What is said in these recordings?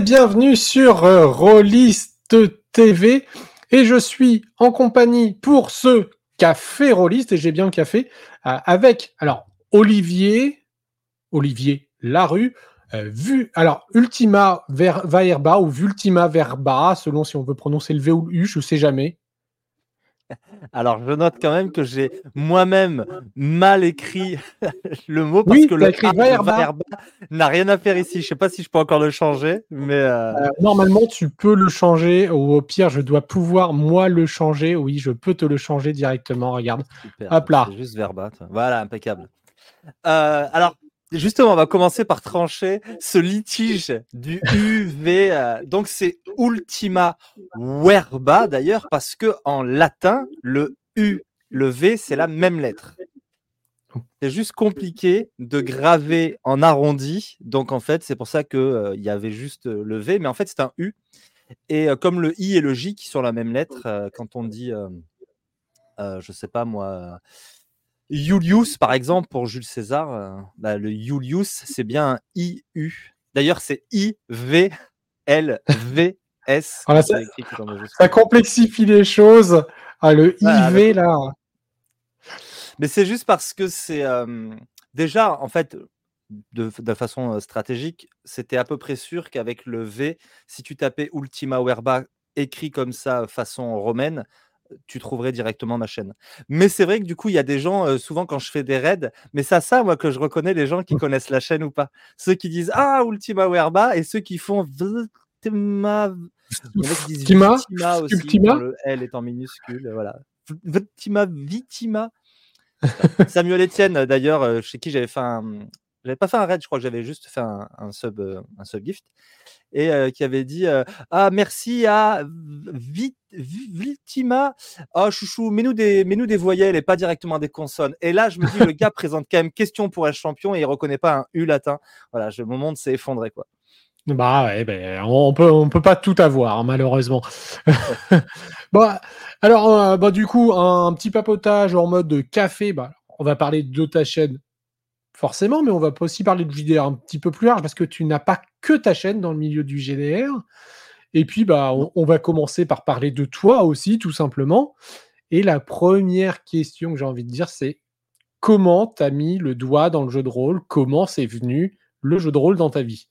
Bienvenue sur euh, Rollist TV. Et je suis en compagnie pour ce café Rollist, et j'ai bien le café, euh, avec Olivier, Olivier Larue, euh, vu, alors Ultima Ver, Verba ou Vultima Verba, selon si on veut prononcer le V ou le U, je sais jamais. Alors, je note quand même que j'ai moi-même mal écrit le mot parce que le écrit verba n'a rien à faire ici. Je sais pas si je peux encore le changer, mais euh, euh, normalement tu peux le changer ou au pire je dois pouvoir moi le changer. Oui, je peux te le changer directement. Regarde. Hop là. Juste verba. Voilà, impeccable. Euh, alors, Justement, on va commencer par trancher ce litige du UV. Euh, donc, c'est ultima verba d'ailleurs, parce que en latin, le U, le V, c'est la même lettre. C'est juste compliqué de graver en arrondi. Donc, en fait, c'est pour ça qu'il euh, y avait juste le V, mais en fait, c'est un U. Et euh, comme le I et le J qui sont la même lettre, quand on dit, je sais pas moi, Julius, par exemple, pour Jules César, euh, bah, le Julius, c'est bien un IU. D'ailleurs, c'est I-V-L-V-S. ça, complexifie les choses. Ah, le IV, là. Mais c'est juste parce que c'est. Euh, déjà, en fait, de, de, façon euh, stratégique, c'était à peu près sûr qu'avec le V, si tu tapais Ultima Verba écrit comme ça, façon romaine, tu trouverais directement ma chaîne. Mais c'est vrai que du coup, il y a des gens, souvent quand je fais des raids, mais c'est à ça, moi, que je reconnais les gens qui mmh. connaissent la chaîne ou pas. Ceux qui disent Ah, Ultima Werba et ceux qui font Ultima. Ultima, aussi, Ultima? le L est en minuscule. Voilà. Ultima Vitima. Samuel Etienne, d'ailleurs, chez qui j'avais fait un. J'avais pas fait un raid, je crois que j'avais juste fait un, un sub, un sub gift et qui avait dit Ah, merci à Viltima. Oh, chouchou, mets-nous des, mets des voyelles et pas directement des consonnes. Et là, je me dis Le gars présente quand même question pour être champion et il reconnaît pas un U latin. Voilà, je, mon monde s'est effondré. quoi. Bah ouais, ben, on peut, on peut pas tout avoir, hein, malheureusement. bon, alors, bah, du coup, un, petit papotage en mode café. Bah, on va parler de ta chaîne forcément, mais on va aussi parler de JDR un petit peu plus large parce que tu n'as pas que ta chaîne dans le milieu du GDR. Et puis, bah, on, va commencer par parler de toi aussi, tout simplement. Et la première question que j'ai envie de dire, c'est comment tu as mis le doigt dans le jeu de rôle? Comment c'est venu le jeu de rôle dans ta vie?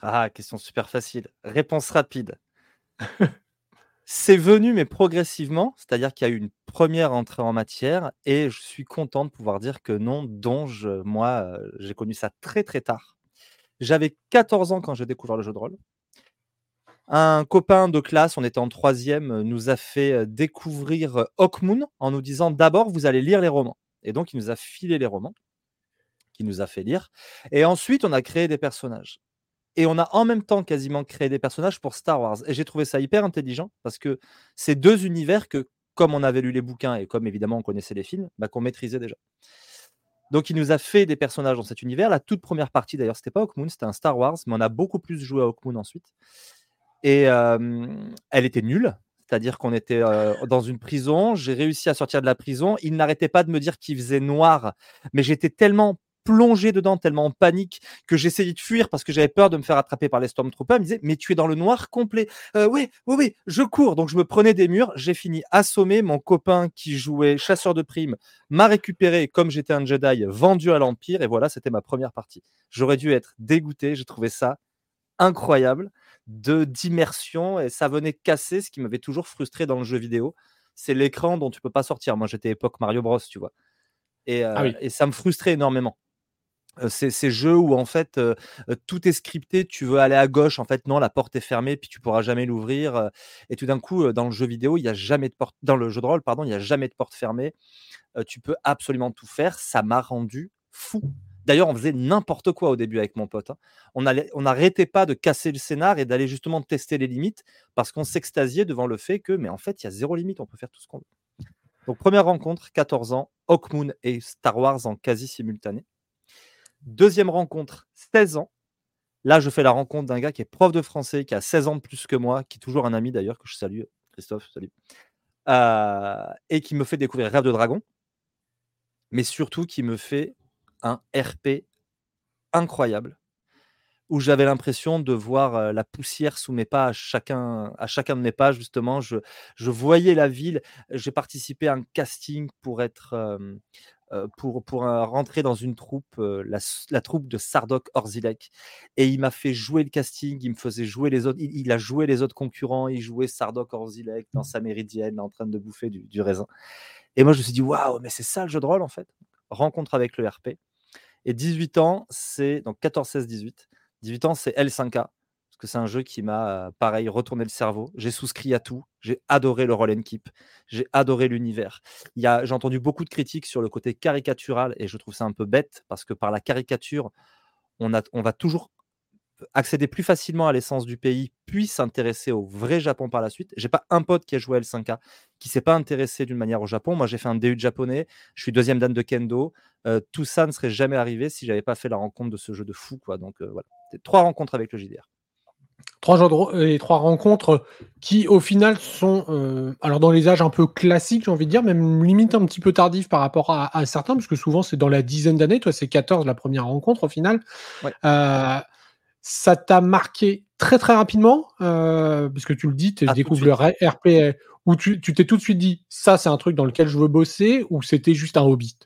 Ah, question super facile. Réponse rapide. C'est venu, mais progressivement, c'est-à-dire qu'il y a eu une première entrée en matière et je suis content de pouvoir dire que non, Donge, moi, j'ai connu ça très très tard. J'avais 14 ans quand j'ai découvert le jeu de rôle. Un copain de classe, on était en troisième, nous a fait découvrir Hawkmoon en nous disant d'abord vous allez lire les romans. Et donc il nous a filé les romans, qu'il nous a fait lire. Et ensuite on a créé des personnages et on a en même temps quasiment créé des personnages pour Star Wars. Et j'ai trouvé ça hyper intelligent parce que c'est deux univers que, comme on avait lu les bouquins et comme évidemment on connaissait les films, bah, qu'on maîtrisait déjà. Donc il nous a fait des personnages dans cet univers. La toute première partie d'ailleurs, c'était pas Hawkmoon, c'était un Star Wars, mais on a beaucoup plus joué à Hawkmoon ensuite. Et elle était nulle, c'est-à-dire qu'on était dans une prison, j'ai réussi à sortir de la prison, il n'arrêtait pas de me dire qu'il faisait noir, mais j'étais tellement plongé dedans tellement en panique que j'essayais de fuir parce que j'avais peur de me faire attraper par les Stormtroopers. Il me disait, mais tu es dans le noir complet. Euh, oui, oui, oui, je cours. Donc je me prenais des murs. J'ai fini assommé. Mon copain qui jouait chasseur de primes m'a récupéré comme j'étais un Jedi vendu à l'Empire. Et voilà, c'était ma première partie. J'aurais dû être dégoûté. J'ai trouvé ça incroyable de d'immersion et ça venait casser ce qui m'avait toujours frustré dans le jeu vidéo. C'est l'écran dont tu peux pas sortir. Moi, j'étais époque Mario Bros, tu vois. Et, euh, ah et ça me frustrait énormément ces, jeux où en fait tout est scripté, tu veux aller à gauche, en fait non, la porte est fermée, puis tu pourras jamais l'ouvrir. et tout d'un coup, dans le jeu vidéo, il y a jamais de porte, dans le jeu de rôle, pardon, il y a jamais de porte fermée. tu peux absolument tout faire. Ça m'a rendu fou. D'ailleurs, on faisait n'importe quoi au début avec mon pote. Hein. On n'arrêtait pas de casser le scénar et d'aller justement tester les limites parce qu'on s'extasiait devant le fait que, mais en fait, il y a zéro limite, on peut faire tout ce qu'on veut. Donc, première rencontre, 14 ans, Hawkmoon et Star Wars en quasi simultané. Deuxième rencontre, 16 ans. Là, je fais la rencontre d'un gars qui est prof de français, qui a 16 ans de plus que moi, qui est toujours un ami d'ailleurs, que je salue, Christophe, salut, euh, et qui me fait découvrir Rêve de Dragon, mais surtout qui me fait un RP incroyable. où j'avais l'impression de voir la poussière sous mes pas à chacun, de mes pas, justement. Je, je voyais la ville. J'ai participé à un casting pour être. Pour, pour rentrer dans une troupe, la, troupe de Sardok Orzilek. Et il m'a fait jouer le casting, il me faisait jouer les autres, il, a joué les autres concurrents, il jouait Sardok Orzilek dans sa méridienne en train de bouffer du, du raisin. Et moi, je me suis dit, waouh, mais c'est ça le jeu de rôle en fait. Rencontre avec le RP. Et 18 ans, c'est donc 14, 16, 18. 18 ans, c'est L5K, parce que c'est un jeu qui m'a, pareil, retourné le cerveau. J'ai souscrit à tout. J'ai adoré le roll and keep. J'ai adoré l'univers. J'ai entendu beaucoup de critiques sur le côté caricatural, et je trouve ça un peu bête, parce que par la caricature, on, a, on va toujours accéder plus facilement à l'essence du pays, puis s'intéresser au vrai Japon par la suite. J'ai pas un pote qui a joué à L5K qui s'est pas intéressé d'une manière au Japon. Moi, j'ai fait un DU de japonais, je suis deuxième dan de kendo. Tout ça ne serait jamais arrivé si j'avais pas fait la rencontre de ce jeu de fou. Quoi. Donc euh, voilà, trois rencontres avec le JDR. Trois et trois rencontres qui, au final, sont euh, alors dans les âges un peu classiques, j'ai envie de dire, même limite un petit peu tardif par rapport à, certains, parce que souvent c'est dans la dizaine d'années. Toi, c'est 14 la première rencontre au final. Ouais. Ça t'a marqué très très rapidement, euh, parce que tu le dis, tu ah, découvres le RP, où tu t'es tout de suite dit, ça c'est un truc dans lequel je veux bosser, ou c'était juste un hobbit?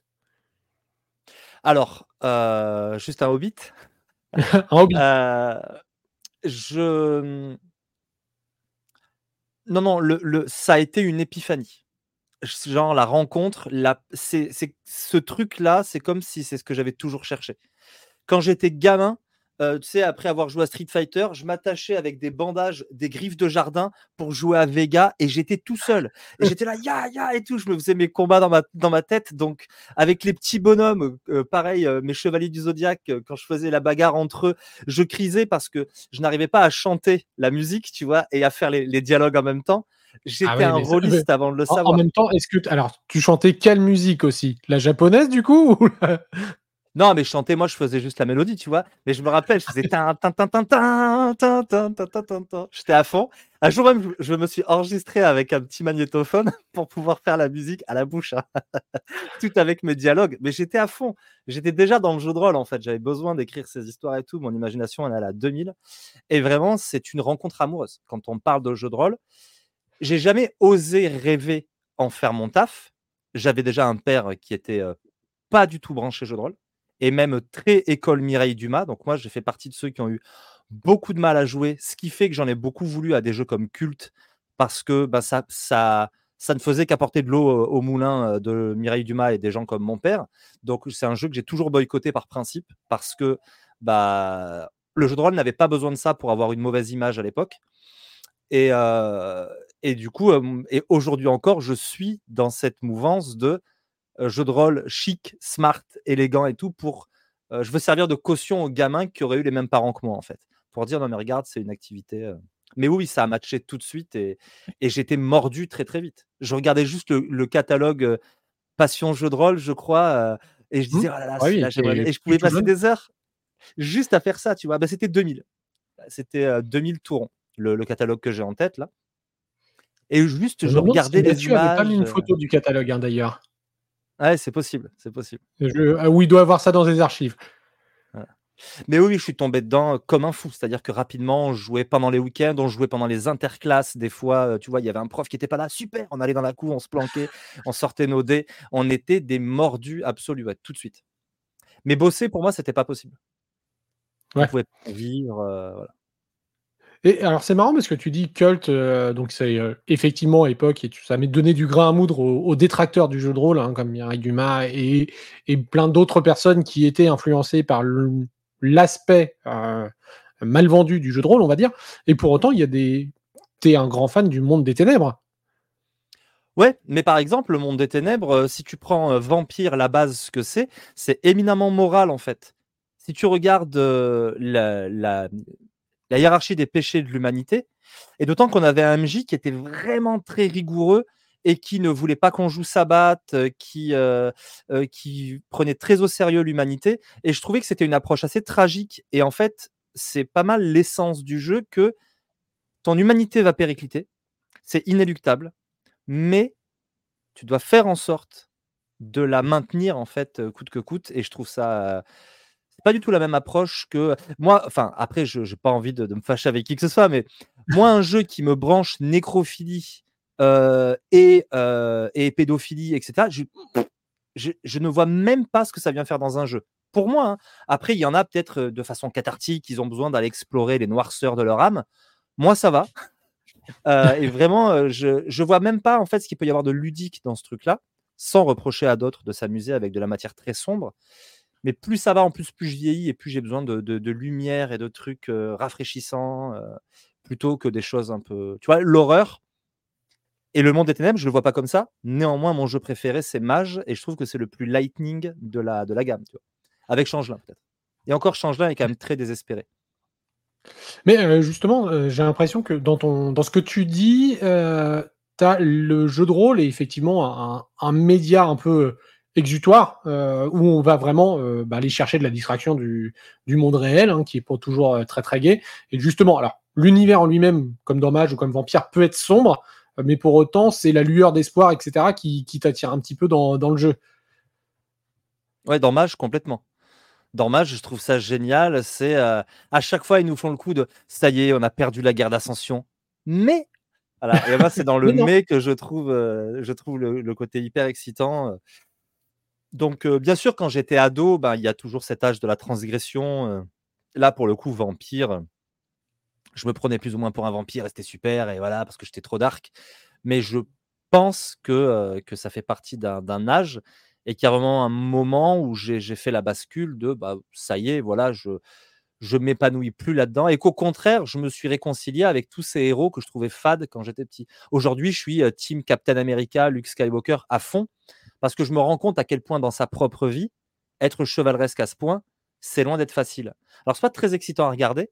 Alors, euh, juste un hobbit. Un hobbit. Euh, Je... Non, non, le, ça a été une épiphanie. Genre la rencontre, la, c'est, ce truc-là, c'est comme si c'est ce que j'avais toujours cherché. Quand j'étais gamin, euh, tu sais, après avoir joué à Street Fighter, je m'attachais avec des bandages, des griffes de jardin pour jouer à Vega et j'étais tout seul. Et j'étais là, ya, ya et tout. Je me faisais mes combats dans ma, dans ma tête. Donc, avec les petits bonhommes, euh, pareil, euh, mes chevaliers du zodiaque, quand je faisais la bagarre entre eux, je crisais parce que je n'arrivais pas à chanter la musique, tu vois, et à faire les, dialogues en même temps. J'étais ah un rôliste avant de le savoir. En même temps, est-ce que. Alors, tu chantais quelle musique aussi? La japonaise, du coup non, mais chanter, moi, je faisais juste la mélodie, tu vois. Mais je me rappelle, je faisais J'étais à fond. Un jour même, je me suis enregistré avec un petit magnétophone pour pouvoir faire la musique à la bouche, tout avec mes dialogues. Mais j'étais à fond. J'étais déjà dans le jeu de rôle, en fait. J'avais besoin d'écrire ces histoires et tout. Mon imagination, elle est à la 2000. Et vraiment, c'est une rencontre amoureuse. Quand on parle de jeu de rôle, j'ai jamais osé rêver en faire mon taf. J'avais déjà un père qui était pas du tout branché jeu de rôle et même très école Mireille Dumas. Donc moi, j'ai fait partie de ceux qui ont eu beaucoup de mal à jouer, ce qui fait que j'en ai beaucoup voulu à des jeux comme Culte, parce que bah, ça, ça, ne faisait qu'apporter de l'eau au moulin de Mireille Dumas et des gens comme mon père. Donc c'est un jeu que j'ai toujours boycotté par principe, parce que bah, le jeu de rôle n'avait pas besoin de ça pour avoir une mauvaise image à l'époque. Et, et du coup, et aujourd'hui encore, je suis dans cette mouvance de jeu de rôle chic, smart, élégant et tout pour. je veux servir de caution aux gamins qui auraient eu les mêmes parents que moi, en fait. Pour dire, non, mais regarde, c'est une activité. Mais oui, ça a matché tout de suite et, et j'étais mordu très, très vite. Je regardais juste le, catalogue Passion jeu de rôle, je crois, et je disais, mmh. oh là là, ah et je pouvais passer des heures juste à faire ça, tu vois. Bah, c'était 2000. C'était 2000 tourons, le, le catalogue que j'ai en tête, là. Et juste, je, regardais les images. pas mis une photo du catalogue, hein, d'ailleurs? Ouais, c'est possible, c'est possible. Ah oui, il doit avoir ça dans ses archives. Mais oui, je suis tombé dedans comme un fou. C'est-à-dire que rapidement, on jouait pendant les week-ends, on jouait pendant les interclasses. Des fois, tu vois, il y avait un prof qui n'était pas là. Super, on allait dans la cour, on se planquait, on sortait nos dés. On était des mordus absolus, tout de suite. Mais bosser, pour moi, c'était pas possible. Ouais. On pouvait pas vivre. voilà. Alors c'est marrant parce que tu dis culte, euh, donc c'est euh, effectivement à l'époque et ça m'a donné du grain à moudre aux, détracteurs du jeu de rôle, hein, comme Mireille Dumas et, plein d'autres personnes qui étaient influencées par l'aspect euh, mal vendu du jeu de rôle, on va dire. Et pour autant, il y a des, t'es un grand fan du monde des ténèbres. Ouais, mais par exemple, le monde des ténèbres, si tu prends Vampire, la base, ce que c'est, c'est éminemment moral en fait. Si tu regardes la hiérarchie des péchés de l'humanité. Et d'autant qu'on avait un MJ qui était vraiment très rigoureux et qui ne voulait pas qu'on joue Sabbat, euh, qui, euh, euh, qui prenait très au sérieux l'humanité. Et je trouvais que c'était une approche assez tragique. Et en fait, c'est pas mal l'essence du jeu que ton humanité va péricliter. C'est inéluctable. Mais tu dois faire en sorte de la maintenir, en fait, coûte que coûte. Et je trouve ça pas du tout la même approche que moi. Enfin, après, je n'ai pas envie de, me fâcher avec qui que ce soit, mais moi, un jeu qui me branche nécrophilie euh, et, euh, et, pédophilie, etc., je, ne vois même pas ce que ça vient faire dans un jeu. Pour moi, hein. après, il y en a peut-être de façon cathartique, ils ont besoin d'aller explorer les noirceurs de leur âme. Moi, ça va. et vraiment, je, je vois même pas en fait ce qu'il peut y avoir de ludique dans ce truc-là, sans reprocher à d'autres de s'amuser avec de la matière très sombre. Mais plus ça va, en plus, plus je vieillis et plus j'ai besoin de, de, lumière et de trucs rafraîchissants plutôt que des choses un peu. Tu vois, l'horreur et le monde des ténèbres, je le vois pas comme ça. Néanmoins, mon jeu préféré, c'est Mage et je trouve que c'est le plus lightning de la, de la gamme. Avec Changelin, peut-être. Et encore, Changelin est quand même très désespéré. Mais justement, j'ai l'impression que dans, ton, dans ce que tu dis, tu as le jeu de rôle est effectivement un, un média un peu exutoire où on va vraiment bah, aller chercher de la distraction du, du monde réel, hein, qui est pas toujours très très gai. Et justement, alors l'univers en lui-même, comme Dommage ou comme Vampire, peut être sombre, mais pour autant, c'est la lueur d'espoir, etc., qui, qui t'attire un petit peu dans, dans le jeu. Ouais, Dommage, complètement. Dommage, je trouve ça génial. C'est à chaque fois, ils nous font le coup de ça y est, on a perdu la guerre d'ascension. Mais voilà, et moi, c'est dans le mais, que je trouve, je trouve le, côté hyper excitant. Donc, bien sûr, quand j'étais ado, ben, il y a toujours cet âge de la transgression. là, pour le coup, vampire, je me prenais plus ou moins pour un vampire et c'était super, et voilà, parce que j'étais trop dark. Mais je pense que, que ça fait partie d'un âge et qu'il y a vraiment un moment où j'ai fait la bascule de bah, ça y est, voilà, je je m'épanouis plus là-dedans et qu'au contraire, je me suis réconcilié avec tous ces héros que je trouvais fades quand j'étais petit. Aujourd'hui, je suis team Captain America, Luke Skywalker à fond parce que je me rends compte à quel point dans sa propre vie, être chevaleresque à ce point, c'est loin d'être facile. Alors, c'est pas très excitant à regarder,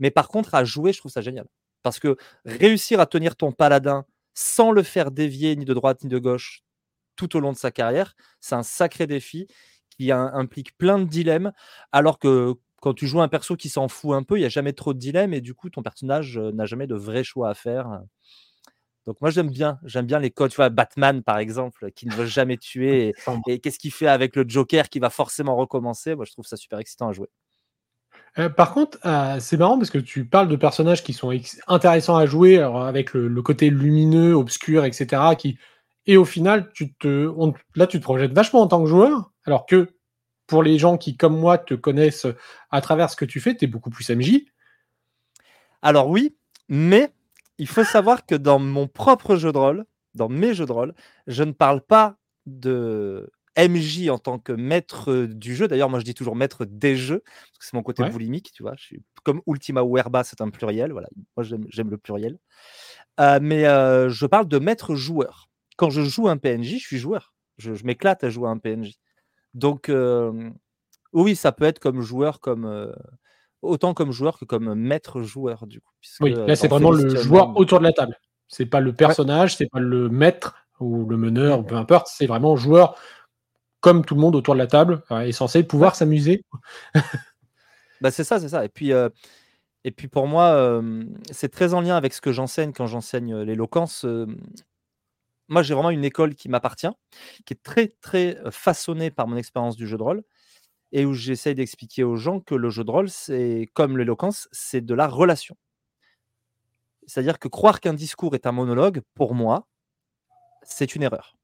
mais par contre, à jouer, je trouve ça génial. Parce que réussir à tenir ton paladin sans le faire dévier ni de droite ni de gauche tout au long de sa carrière, c'est un sacré défi qui implique plein de dilemmes, alors que quand tu joues un perso qui s'en fout un peu, il n'y a jamais trop de dilemmes et du coup, ton personnage n'a jamais de vrais choix à faire. Donc moi j'aime bien, j'aime bien les codes, tu vois, Batman par exemple, qui ne veut jamais tuer, et, qu'est-ce qu'il fait avec le Joker qui va forcément recommencer, moi je trouve ça super excitant à jouer. Euh, par contre, euh, c'est marrant parce que tu parles de personnages qui sont intéressants à jouer, avec le, côté lumineux, obscur, etc. Qui... Et au final, tu te, là tu te projettes vachement en tant que joueur, alors que pour les gens qui, comme moi, te connaissent à travers ce que tu fais, tu es beaucoup plus MJ. Alors oui, mais il faut savoir que dans mon propre jeu de rôle, dans mes jeux de rôle, je ne parle pas de MJ en tant que maître du jeu. D'ailleurs, moi, je dis toujours maître des jeux, parce que c'est mon côté boulimique, tu vois. Je suis comme Ultima Werba, c'est un pluriel. Voilà, moi, j'aime le pluriel. Euh, mais euh, je parle de maître joueur. Quand je joue un PNJ, je suis joueur. Je, m'éclate à jouer un PNJ. Donc, euh, oui, ça peut être comme joueur, comme autant comme joueur que comme maître joueur du coup. oui, là c'est vraiment le joueur autour de la table. C'est pas le personnage, c'est pas le maître ou le meneur, peu importe, c'est vraiment joueur comme tout le monde autour de la table est censé pouvoir s'amuser. bah c'est ça, c'est ça. Et puis et puis pour moi, c'est très en lien avec ce que j'enseigne quand j'enseigne l'éloquence. moi, j'ai vraiment une école qui m'appartient, qui est très très façonnée par mon expérience du jeu de rôle et où j'essaye d'expliquer aux gens que le jeu de rôle, c'est comme l'éloquence, c'est de la relation. C'est-à-dire que croire qu'un discours est un monologue, pour moi, c'est une erreur.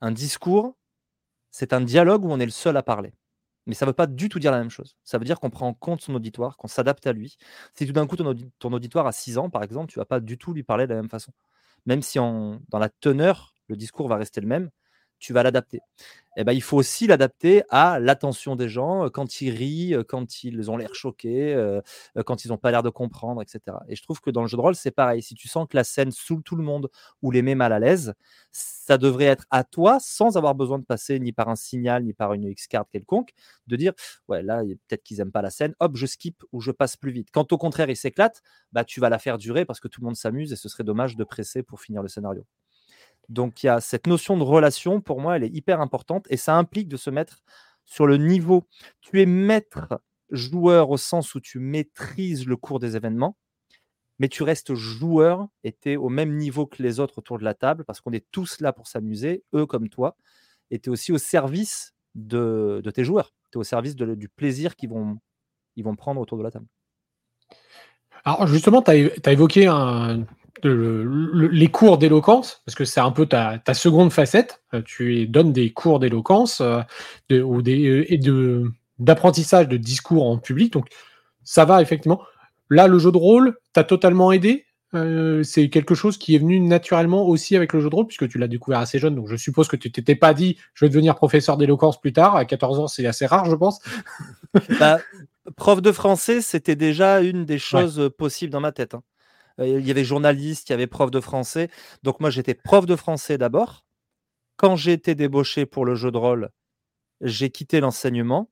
Un discours, c'est un dialogue où on est le seul à parler. Mais ça ne veut pas du tout dire la même chose. Ça veut dire qu'on prend en compte son auditoire, qu'on s'adapte à lui. Si tout d'un coup, ton, auditoire a 6 ans, par exemple, tu ne vas pas du tout lui parler de la même façon. Même si dans la teneur, le discours va rester le même, tu vas l'adapter. Eh ben, il faut aussi l'adapter à l'attention des gens quand ils rient, quand ils ont l'air choqués, quand ils n'ont pas l'air de comprendre, etc. Et je trouve que dans le jeu de rôle, c'est pareil. Si tu sens que la scène saoule tout le monde ou les met mal à l'aise, ça devrait être à toi, sans avoir besoin de passer ni par un signal, ni par une X-card quelconque, de dire Ouais, là, peut-être qu'ils n'aiment pas la scène, hop, je skip ou je passe plus vite. Quand au contraire, ils s'éclatent, bah, tu vas la faire durer parce que tout le monde s'amuse et ce serait dommage de presser pour finir le scénario. Donc il y a cette notion de relation, pour moi, elle est hyper importante et ça implique de se mettre sur le niveau. Tu es maître joueur au sens où tu maîtrises le cours des événements, mais tu restes joueur et tu es au même niveau que les autres autour de la table parce qu'on est tous là pour s'amuser, eux comme toi, et tu es aussi au service de, tes joueurs. Tu es au service du plaisir qu'ils vont, ils vont prendre autour de la table. Alors justement, tu as, évoqué les cours d'éloquence, parce que c'est un peu ta, seconde facette. Euh, tu donnes des cours d'éloquence euh, ou des, et de, d'apprentissage de discours en public. Donc ça va effectivement. Là, le jeu de rôle t'a totalement aidé euh, c'est quelque chose qui est venu naturellement aussi avec le jeu de rôle, puisque tu l'as découvert assez jeune. Donc, je suppose que tu t'étais pas dit, je vais devenir professeur d'éloquence plus tard. À 14 ans, c'est assez rare, je pense. Bah, prof de français, c'était déjà une des choses possibles dans ma tête. Hein. Euh, il y avait journaliste, il y avait prof de français. Donc, moi, j'étais prof de français d'abord. Quand j'ai été débauché pour le jeu de rôle, j'ai quitté l'enseignement.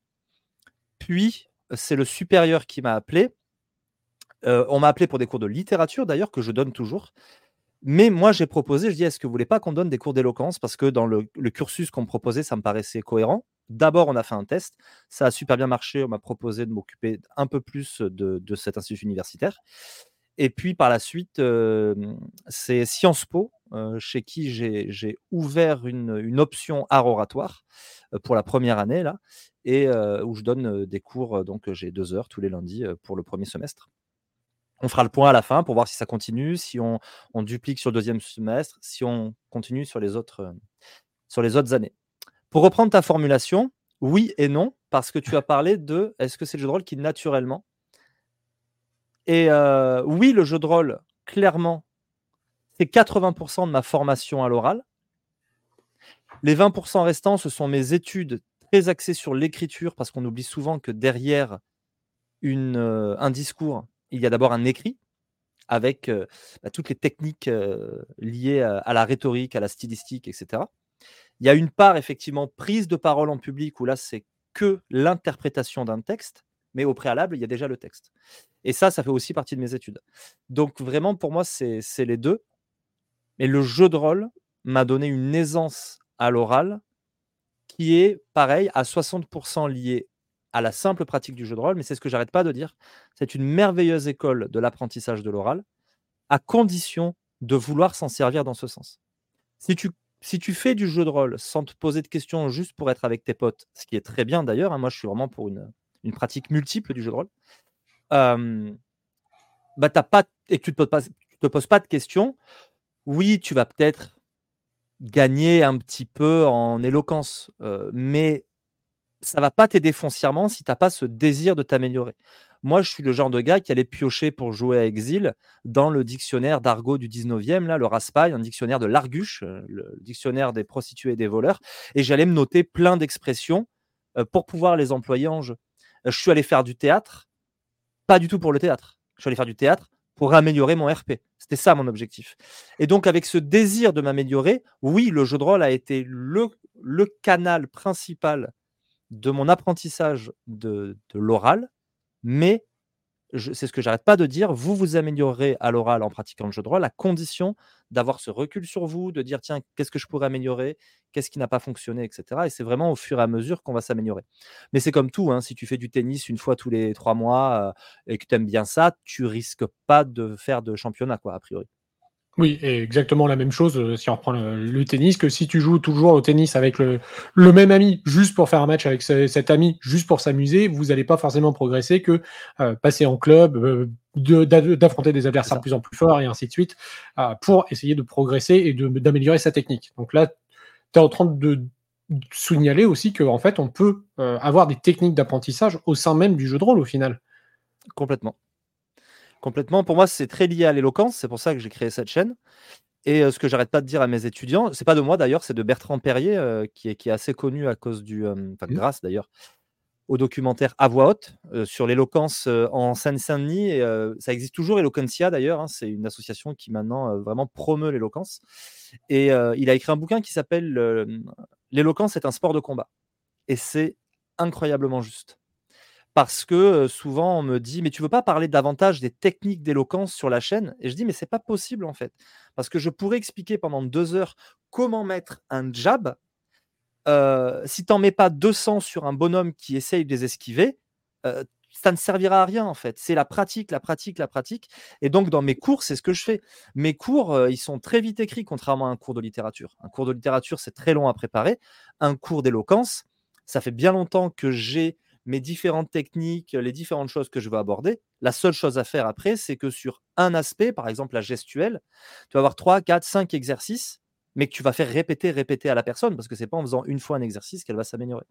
Puis, c'est le supérieur qui m'a appelé on m'a appelé pour des cours de littérature d'ailleurs, que je donne toujours. Mais moi, j'ai proposé, je dis, est-ce que vous voulez pas qu'on donne des cours d'éloquence? Parce que dans le, cursus qu'on me proposait, ça me paraissait cohérent. D'abord, on a fait un test. Ça a super bien marché. On m'a proposé de m'occuper un peu plus de, cet institut universitaire. Et puis, par la suite, c'est Sciences Po, chez qui j'ai ouvert une, option art oratoire pour la première année, là, et où je donne des cours. Donc, j'ai deux heures tous les lundis pour le premier semestre. On fera le point à la fin pour voir si ça continue, si on, duplique sur le deuxième semestre, si on continue sur les autres, sur les autres années. Pour reprendre ta formulation, oui et non, parce que tu as parlé de est-ce que c'est le jeu de rôle qui naturellement. Et euh, oui, le jeu de rôle, clairement, c'est 80% de ma formation à l'oral. Les 20% restants, ce sont mes études très axées sur l'écriture, parce qu'on oublie souvent que derrière euh, un discours, il y a d'abord un écrit avec bah, toutes les techniques liées à, la rhétorique, à la stylistique, etc. Il y a une part effectivement prise de parole en public où là c'est que l'interprétation d'un texte, mais au préalable il y a déjà le texte. Et ça, ça fait aussi partie de mes études. Donc vraiment pour moi c'est les deux. Mais le jeu de rôle m'a donné une aisance à l'oral qui est pareil à 60% liée à la simple pratique du jeu de rôle, mais c'est ce que j'arrête pas de dire. C'est une merveilleuse école de l'apprentissage de l'oral, à condition de vouloir s'en servir dans ce sens. Si tu, si fais du jeu de rôle sans te poser de questions juste pour être avec tes potes, ce qui est très bien d'ailleurs, hein, moi je suis vraiment pour une, une, pratique multiple du jeu de rôle, euh, bah et que tu ne te, poses pas de questions, oui, tu vas peut-être gagner un petit peu en éloquence, euh, mais ça va pas t'aider foncièrement si tu n'as pas ce désir de t'améliorer. Moi, je suis le genre de gars qui allait piocher pour jouer à Exil dans le dictionnaire d'argot du 19e, là, le Raspail, un dictionnaire de l'arguche, euh, le dictionnaire des prostituées et des voleurs, et j'allais me noter plein d'expressions pour pouvoir les employer en jeu. Je suis allé faire du théâtre, pas du tout pour le théâtre. Je suis allé faire du théâtre pour améliorer mon RP. C'était ça mon objectif. Et donc, avec ce désir de m'améliorer, oui, le jeu de rôle a été le, le canal principal de mon apprentissage de, l'oral, mais c'est ce que j'arrête pas de dire, vous vous améliorerez à l'oral en pratiquant le jeu de rôle à condition d'avoir ce recul sur vous, de dire tiens, qu'est-ce que je pourrais améliorer, qu'est-ce qui n'a pas fonctionné, etc. Et c'est vraiment au fur et à mesure qu'on va s'améliorer. Mais c'est comme tout, hein, si tu fais du tennis une fois tous les trois mois euh, et que tu aimes bien ça, tu risques pas de faire de championnat, quoi, a priori. Oui, exactement la même chose euh, si on reprend le, tennis, que si tu joues toujours au tennis avec le, même ami, juste pour faire un match avec cet ami, juste pour s'amuser, vous n'allez pas forcément progresser que euh, passer en club, euh, d'affronter des adversaires de plus en plus forts et ainsi de suite, pour essayer de progresser et d'améliorer sa technique. Donc là, tu es en train de signaler aussi qu'en fait, on peut avoir des techniques d'apprentissage au sein même du jeu de rôle au final. Complètement. Complètement. Pour moi, c'est très lié à l'éloquence. C'est pour ça que j'ai créé cette chaîne. Et ce que j'arrête pas de dire à mes étudiants, c'est pas de moi d'ailleurs, c'est de Bertrand Perrier, qui, est, qui, est, assez connu à cause du, enfin mmh. grâce d'ailleurs, au documentaire à voix haute sur l'éloquence en Seine-Saint-Denis. ça existe toujours, Eloquentia d'ailleurs. Hein, c'est une association qui maintenant vraiment promeut l'éloquence. Et il a écrit un bouquin qui s'appelle L'éloquence est un sport de combat. Et c'est incroyablement juste parce que souvent on me dit mais tu veux pas parler davantage des techniques d'éloquence sur la chaîne? et je dis mais c'est pas possible en fait. Parce que je pourrais expliquer pendant deux heures comment mettre un jab si tu n'en mets pas 200 sur un bonhomme qui essaye de les esquiver ça ne servira à rien en fait. C'est la pratique la pratique la pratique. Et donc dans mes cours c'est ce que je fais. Mes cours ils sont très vite écrits contrairement à un cours de littérature. Un cours de littérature c'est très long à préparer. Un cours d'éloquence Ça fait bien longtemps que j'ai mes différentes techniques, les différentes choses que je veux aborder. La seule chose à faire après, c'est que sur un aspect, par exemple la gestuelle, tu vas avoir 3, 4, 5 exercices, mais que tu vas faire répéter, répéter à la personne, parce que c'est pas en faisant une fois un exercice qu'elle va s'améliorer.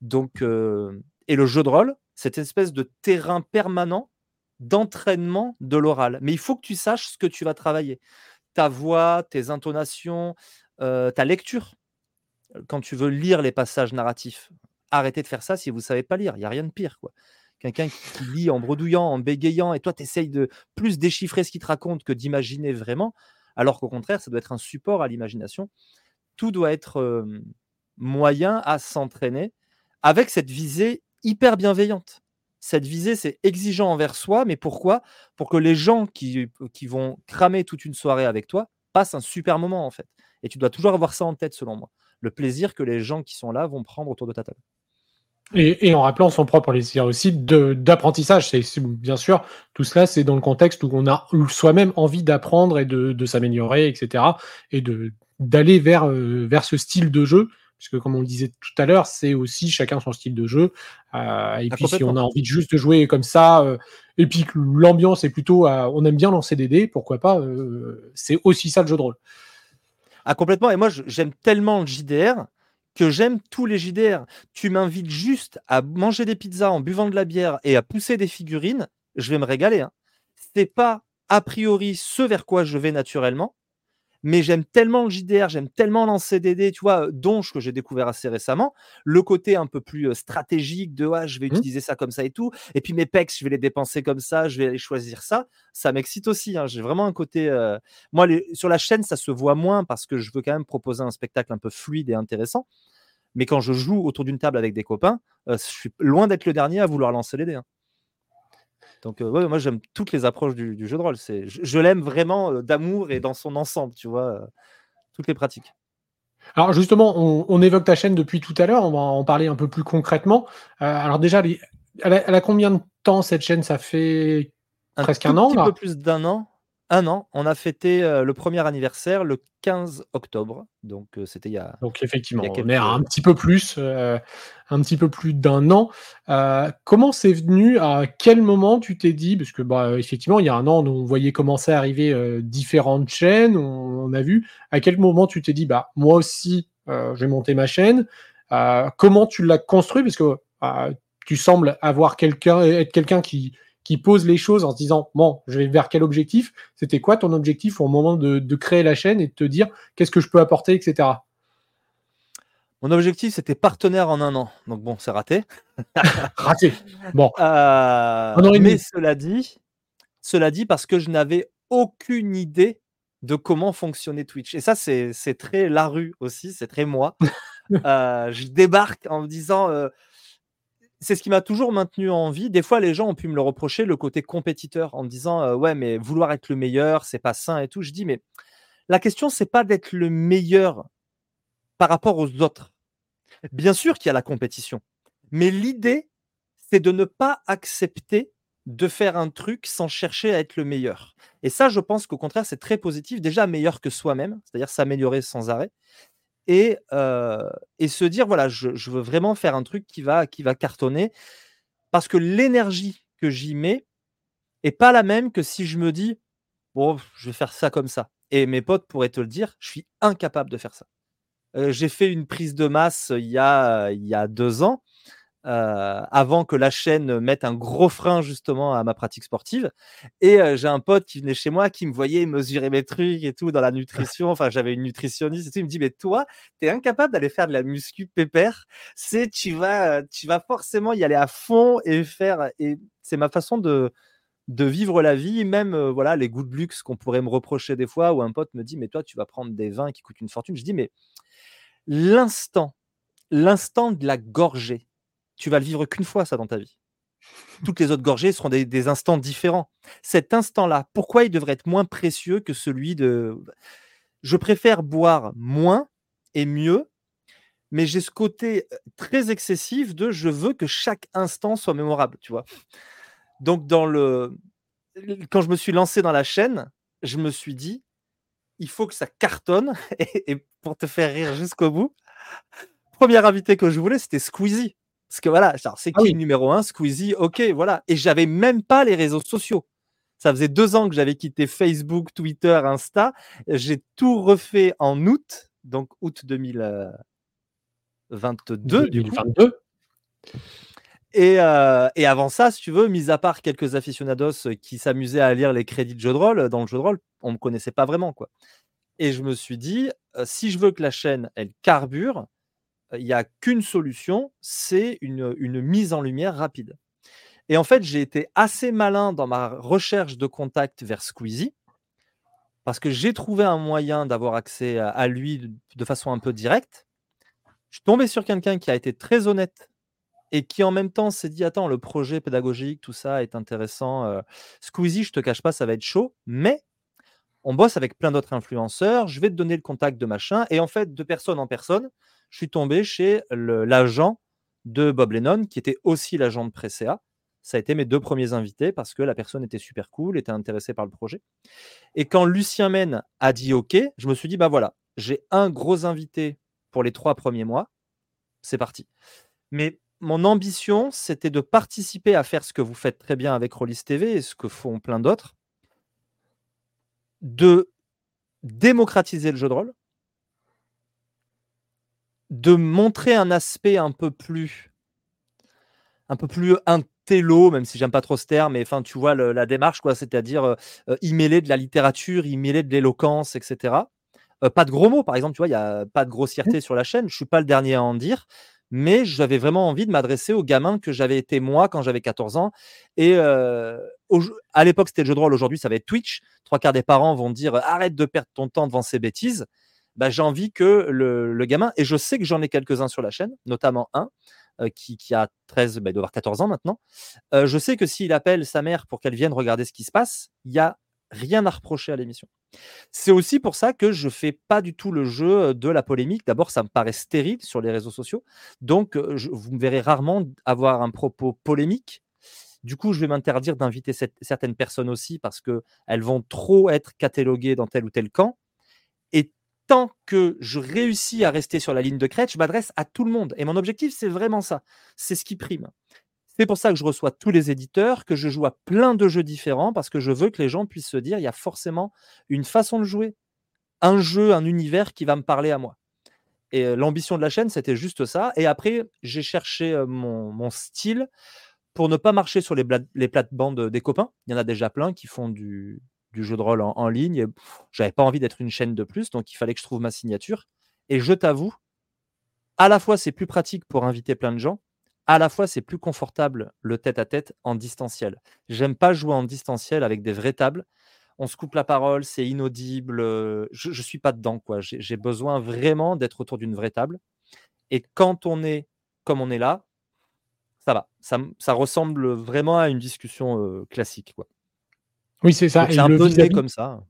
Donc, euh, et le jeu de rôle, cette espèce de terrain permanent d'entraînement de l'oral. Mais il faut que tu saches ce que tu vas travailler. Ta voix, tes intonations, euh, ta lecture. Quand tu veux lire les passages narratifs, arrêtez de faire ça si vous ne savez pas lire. Il n'y a rien de pire. quoi. Quelqu'un qui, lit en bredouillant, en bégayant, et toi, tu essayes de plus déchiffrer ce qu'il te raconte que d'imaginer vraiment, alors qu'au contraire, ça doit être un support à l'imagination. Tout doit être moyen à s'entraîner avec cette visée hyper bienveillante. Cette visée, c'est exigeant envers soi, mais pourquoi? Pour que les gens qui, qui vont cramer toute une soirée avec toi passent un super moment, en fait. Et tu dois toujours avoir ça en tête, selon moi. Le plaisir que les gens qui sont là vont prendre autour de ta table. Et, en rappelant son propre plaisir aussi d'apprentissage. C'est bien sûr tout cela, c'est dans le contexte où on a soi-même envie d'apprendre et de, s'améliorer, etc. Et de d'aller vers euh, vers ce style de jeu, puisque comme on le disait tout à l'heure, c'est aussi chacun son style de jeu. Euh, et ah, puis si on a envie de juste jouer comme ça, euh, et puis que l'ambiance est plutôt, on aime bien lancer des dés, pourquoi pas C'est aussi ça le jeu de rôle. Ah complètement. Et moi j'aime tellement le JDR que j'aime tous les JDR. Tu m'invites juste à manger des pizzas en buvant de la bière et à pousser des figurines, je vais me régaler. Hein. Ce n'est pas a priori ce vers quoi je vais naturellement, mais j'aime tellement le JDR, j'aime tellement dés, tu vois, Donge que j'ai découvert assez récemment, le côté un peu plus stratégique de ah, je vais mmh. utiliser ça comme ça et tout, et puis mes pecs, je vais les dépenser comme ça, je vais aller choisir ça, ça m'excite aussi. Hein. J'ai vraiment un côté. Moi, sur la chaîne, ça se voit moins parce que je veux quand même proposer un spectacle un peu fluide et intéressant. Mais quand je joue autour d'une table avec des copains, je suis loin d'être le dernier à vouloir lancer les dés. Hein. Donc, moi, j'aime toutes les approches du, jeu de rôle. C'est, je, l'aime vraiment d'amour et dans son ensemble, tu vois, toutes les pratiques. Alors, justement, on, évoque ta chaîne depuis tout à l'heure. On va en parler un peu plus concrètement. alors, déjà, elle a, combien de temps cette chaîne? Ça fait presque un an Un peu plus d'un an un an. On a fêté le premier anniversaire le 15 octobre. Donc, c'était il y a. Donc, effectivement, on est un petit peu plus, un petit peu plus d'un an. comment c'est venu À quel moment tu t'es dit Parce que, bah, effectivement, il y a un an, on voyait commencer à arriver différentes chaînes. On, a vu. À quel moment tu t'es dit Bah, moi aussi, je vais monter ma chaîne? comment tu l'as construit? Parce que tu sembles avoir quelqu'un, être quelqu'un qui qui pose les choses en se disant bon, je vais vers quel objectif? C'était quoi ton objectif au moment de, créer la chaîne et de te dire qu'est-ce que je peux apporter, etc. Mon objectif, c'était partenaire en un an. Donc bon, c'est raté. raté. Bon. Euh, mais cela dit, cela dit, parce que je n'avais aucune idée de comment fonctionnait Twitch. Et ça, c'est très la rue aussi, c'est très moi. Euh, je débarque en me disant, euh, c'est ce qui m'a toujours maintenu en vie. Des fois, les gens ont pu me le reprocher, le côté compétiteur, en me disant ouais, mais vouloir être le meilleur, c'est pas sain et tout. Je dis mais la question, c'est pas d'être le meilleur par rapport aux autres. Bien sûr qu'il y a la compétition, mais l'idée, c'est de ne pas accepter de faire un truc sans chercher à être le meilleur. Et ça, je pense qu'au contraire, c'est très positif. Déjà meilleur que soi-même, c'est-à-dire s'améliorer sans arrêt et, et se dire voilà, je, veux vraiment faire un truc qui va, qui va cartonner parce que l'énergie que j'y mets est pas la même que si je me dis bon, je vais faire ça comme ça. Et mes potes pourraient te le dire, je suis incapable de faire ça. j'ai fait une prise de masse il y a, il y a deux ans euh, avant que la chaîne mette un gros frein justement à ma pratique sportive. Et euh, j'ai un pote qui venait chez moi, qui me voyait mesurer mes trucs et tout dans la nutrition. Enfin, j'avais une nutritionniste et tout. Il me dit, mais toi, tu es incapable d'aller faire de la muscu pépère. C'est, tu vas, tu vas forcément y aller à fond et faire. Et c'est ma façon de, de vivre la vie, même euh, voilà les goûts de luxe qu'on pourrait me reprocher des fois, où un pote me dit, mais toi, tu vas prendre des vins qui coûtent une fortune. Je dis, mais l'instant, l'instant de la gorgée, tu vas le vivre qu'une fois, ça, dans ta vie. Toutes les autres gorgées seront des, instants différents. Cet instant-là, pourquoi il devrait être moins précieux que celui de. Je préfère boire moins et mieux, mais j'ai ce côté euh, très excessif de je veux que chaque instant soit mémorable, tu vois. Donc, dans le. Quand je me suis lancé dans la chaîne, je me suis dit, il faut que ça cartonne, et pour te faire rire jusqu'au bout, premier invité que je voulais, c'était Squeezie. Parce que voilà, c'est Ah qui oui. numéro un Squeezie, ok, voilà. Et j'avais même pas les réseaux sociaux. Ça faisait deux ans que j'avais quitté Facebook, Twitter, Insta. J'ai tout refait en août, donc août 2022, du coup. 2022. Et, euh, et avant ça, si tu veux, mis à part quelques aficionados qui s'amusaient à lire les crédits de jeux de rôle, dans le jeu de rôle, on ne me connaissait pas vraiment. quoi. Et je me suis dit, euh, si je veux que la chaîne, elle carbure, il n'y a qu'une solution, c'est une, mise en lumière rapide. Et en fait, j'ai été assez malin dans ma recherche de contact vers Squeezie, parce que j'ai trouvé un moyen d'avoir accès à, lui de, de façon un peu directe. Je suis tombé sur quelqu'un qui a été très honnête et qui en même temps s'est dit attends le projet pédagogique tout ça est intéressant euh, Squeezie je te cache pas ça va être chaud mais on bosse avec plein d'autres influenceurs je vais te donner le contact de machin et en fait de personne en personne je suis tombé chez l'agent de Bob Lennon qui était aussi l'agent de Presea. Ça a été mes deux premiers invités parce que la personne était super cool était intéressée par le projet. Et quand Lucien Men a dit ok je me suis dit bah voilà j'ai un gros invité pour les trois premiers mois. C'est parti. Mais mon ambition, c'était de participer à faire ce que vous faites très bien avec Rollis TV et ce que font plein d'autres, de démocratiser le jeu de rôle, de montrer un aspect un peu plus, un peu plus intello, même si j'aime pas trop ce terme, mais enfin, tu vois le- la démarche, quoi, c'est-à-dire euh, euh, y mêler de la littérature, y mêler de l'éloquence, etc. Euh, pas de gros mots, par exemple, tu vois, il n'y a pas de grossièreté sur la chaîne. Je suis pas le dernier à en dire, mais j'avais vraiment envie de m'adresser aux gamins que j'avais été moi quand j'avais 14 ans. Et euh, au- à l'époque, c'était le jeu de rôle. Aujourd'hui, ça va être Twitch. Trois quarts des parents vont dire arrête de perdre ton temps devant ces bêtises. Bah, j'ai envie que le, gamin, et je sais que j'en ai quelques-uns sur la chaîne, notamment un euh, qui, a 13, bah, il doit avoir 14 ans maintenant. Euh, je sais que s'il appelle sa mère pour qu'elle vienne regarder ce qui se passe, il n'y a rien à reprocher à l'émission. C'est aussi pour ça que je fais pas du tout le jeu de la polémique. D'abord, ça me paraît stérile sur les réseaux sociaux. Donc, euh, vous me verrez rarement avoir un propos polémique. Du coup, je vais m'interdire d'inviter certaines personnes aussi parce qu'elles vont trop être cataloguées dans tel ou tel camp. Tant que je réussis à rester sur la ligne de crête, je m'adresse à tout le monde. Et mon objectif, c'est vraiment ça. C'est ce qui prime. C'est pour ça que je reçois tous les éditeurs, que je joue à plein de jeux différents, parce que je veux que les gens puissent se dire, il y a forcément une façon de jouer, un jeu, un univers qui va me parler à moi. Et euh, l'ambition de la chaîne, c'était juste ça. Et après, j'ai cherché euh, mon, style pour ne pas marcher sur les plates-bandes des copains. Il y en a déjà plein qui font du, du jeu de rôle en, ligne. Et j'avais pas envie d'être une chaîne de plus, donc il fallait que je trouve ma signature. Et je t'avoue, à la fois c'est plus pratique pour inviter plein de gens, à la fois c'est plus confortable le tête-à-tête en distanciel. J'aime pas jouer en distanciel avec des vraies tables. On se coupe la parole, c'est inaudible. euh, Je, je suis pas dedans, quoi. J'ai besoin vraiment d'être autour d'une vraie table. Et quand on est comme on est là, ça va. Ça, ressemble vraiment à une discussion euh, classique. Oui, c'est ça. C'est un peu comme ça.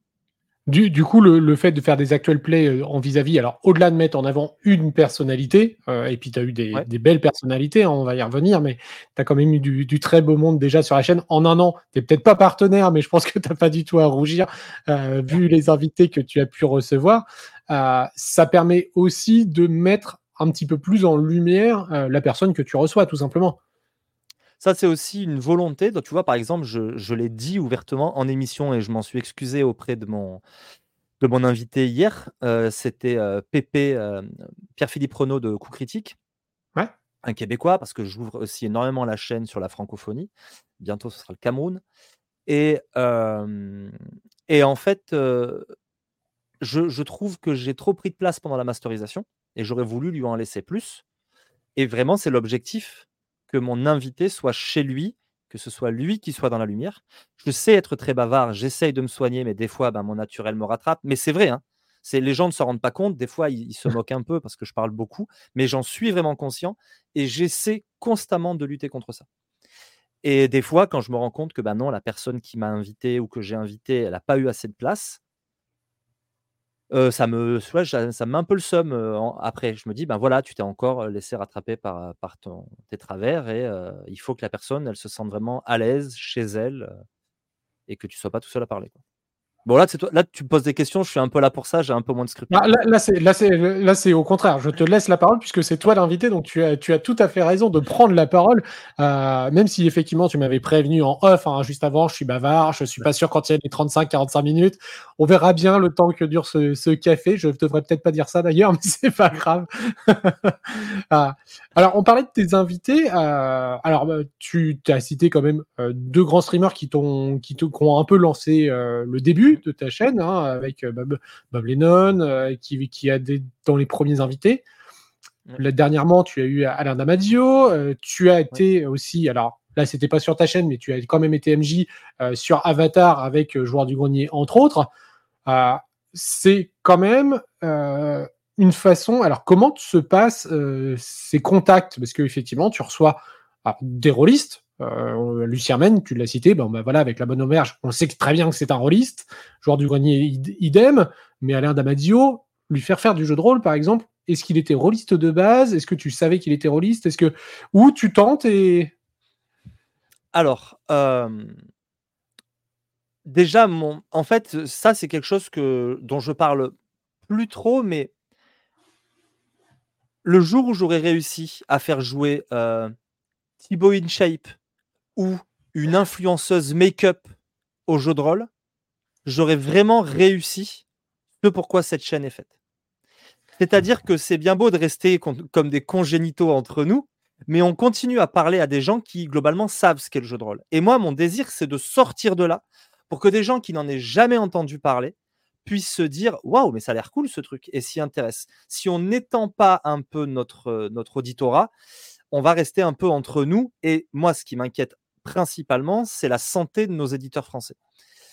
Du, du coup, le, le fait de faire des actual plays euh, en vis-à-vis, alors au-delà de mettre en avant une personnalité, euh, et puis tu as eu des, Ouais. des belles personnalités, hein, on va y revenir, mais tu as quand même eu du, du très beau monde déjà sur la chaîne. En un an, tu peut-être pas partenaire, mais je pense que tu pas du tout à rougir, euh, vu les invités que tu as pu recevoir. Euh, ça permet aussi de mettre un petit peu plus en lumière la personne que tu reçois, tout simplement. Ça, c'est aussi une volonté. Donc, tu vois, par exemple, je, je l'ai dit ouvertement en émission et je m'en suis excusé auprès de mon, de mon invité hier. Euh, C'était euh, Pépé, euh, Pierre-Philippe Renaud de Coup Critique, Ouais. un Québécois, parce que j'ouvre aussi énormément la chaîne sur la francophonie. Bientôt, ce sera le Cameroun. Et, et en fait, je, je trouve que j'ai trop pris de place pendant la masterisation et j'aurais voulu lui en laisser plus. Et vraiment, c'est l'objectif que mon invité soit chez lui, que ce soit lui qui soit dans la lumière. Je sais être très bavard, j'essaye de me soigner, mais des fois, ben, mon naturel me rattrape. Mais c'est vrai, hein, c'est les gens ne se rendent pas compte. Des fois, ils, ils se moquent un peu parce que je parle beaucoup, mais j'en suis vraiment conscient et j'essaie constamment de lutter contre ça. Et des fois, quand je me rends compte que ben non, la personne qui m'a invité ou que j'ai invité, elle n'a pas eu assez de place, ça me, tu vois, ça, ça me met un peu le seum après. Je me dis, ben voilà, tu t'es encore laissé rattraper par, par ton, tes travers et il faut que la personne, elle se sente vraiment à l'aise chez elle et que tu sois pas tout seul à parler. quoi. Bon, là, toi, là, tu me poses des questions, je suis un peu là pour ça, j'ai un peu moins de script. Ah, là, c'est, au contraire. Je te laisse la parole puisque c'est toi l'invité, donc tu as, tout à fait raison de prendre la parole, euh, même si effectivement tu m'avais prévenu en off hein, juste avant, je suis bavard, je suis pas sûr quand il y a les 35-45 minutes. On verra bien le temps que dure ce, café. Je devrais peut-être pas dire ça d'ailleurs, mais c'est pas grave. ah. Alors, on parlait de tes invités. Euh, alors, bah, tu as cité quand même euh, deux grands streamers qui t'ont, qui, ont un peu lancé euh, le début de ta chaîne, hein, avec Bob, Lennon, qui, qui a des, dans les premiers invités. dernièrement, tu as eu Alain Damasio. tu as été aussi, alors là, c'était pas sur ta chaîne, mais tu as quand même été MJ sur Avatar avec Joueur du Grenier, entre autres. c'est quand même une façon. Alors, comment se passent euh, ces contacts? Parce qu'effectivement, tu reçois ah, des rôlistes. Euh, Lucien Men, tu l'as cité, ben, ben, voilà, avec la bonne auberge, on sait très bien que c'est un rôliste. Joueur du grenier, idem. Mais Alain Damasio, lui faire faire du jeu de rôle, par exemple, est-ce qu'il était rôliste de base? Est-ce que tu savais qu'il était rôliste? Est-ce que où tu tentes et alors euh, déjà mon en fait ça c'est quelque chose que dont je parle plus trop mais le jour où j'aurais réussi à faire jouer euh, Thibaut InShape ou une influenceuse make-up au jeu de rôle, j'aurais vraiment réussi ce pourquoi cette chaîne est faite. C'est-à-dire que c'est bien beau de rester comme des congénitaux entre nous, mais on continue à parler à des gens qui globalement savent ce qu'est le jeu de rôle. Et moi, mon désir, c'est de sortir de là pour que des gens qui n'en aient jamais entendu parler puissent se dire waouh, mais ça a l'air cool ce truc et s'y intéressent. Si on n'étend pas un peu notre, euh, notre auditorat, on va rester un peu entre nous. Et moi, ce qui m'inquiète principalement, c'est la santé de nos éditeurs français.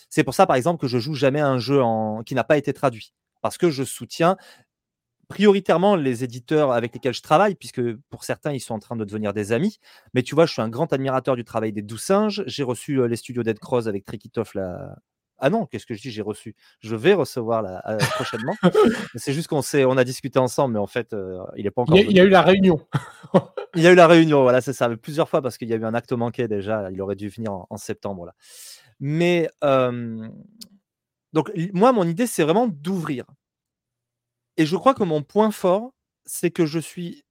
C'est pour ça, par exemple, que je joue jamais un jeu qui n'a pas été traduit. Parce que je soutiens prioritairement les éditeurs avec lesquels je travaille, puisque pour certains, ils sont en train de devenir des amis. Mais tu vois, je suis un grand admirateur du travail des Doux Singes. J'ai reçu euh, les studios Dead Cross avec Trikitov la, ah non, qu'est-ce que je dis J'ai reçu. Je vais recevoir la, euh, prochainement. c'est juste qu'on on a discuté ensemble, mais en fait, euh, il n'est pas encore. Il y, a, eu la réunion. il y a eu la réunion, voilà, c'est ça. Plusieurs fois parce qu'il y a eu un acte manqué déjà. Il aurait dû venir en, septembre là. Mais donc moi, mon idée, c'est vraiment d'ouvrir. Et je crois que mon point fort, c'est que je suis,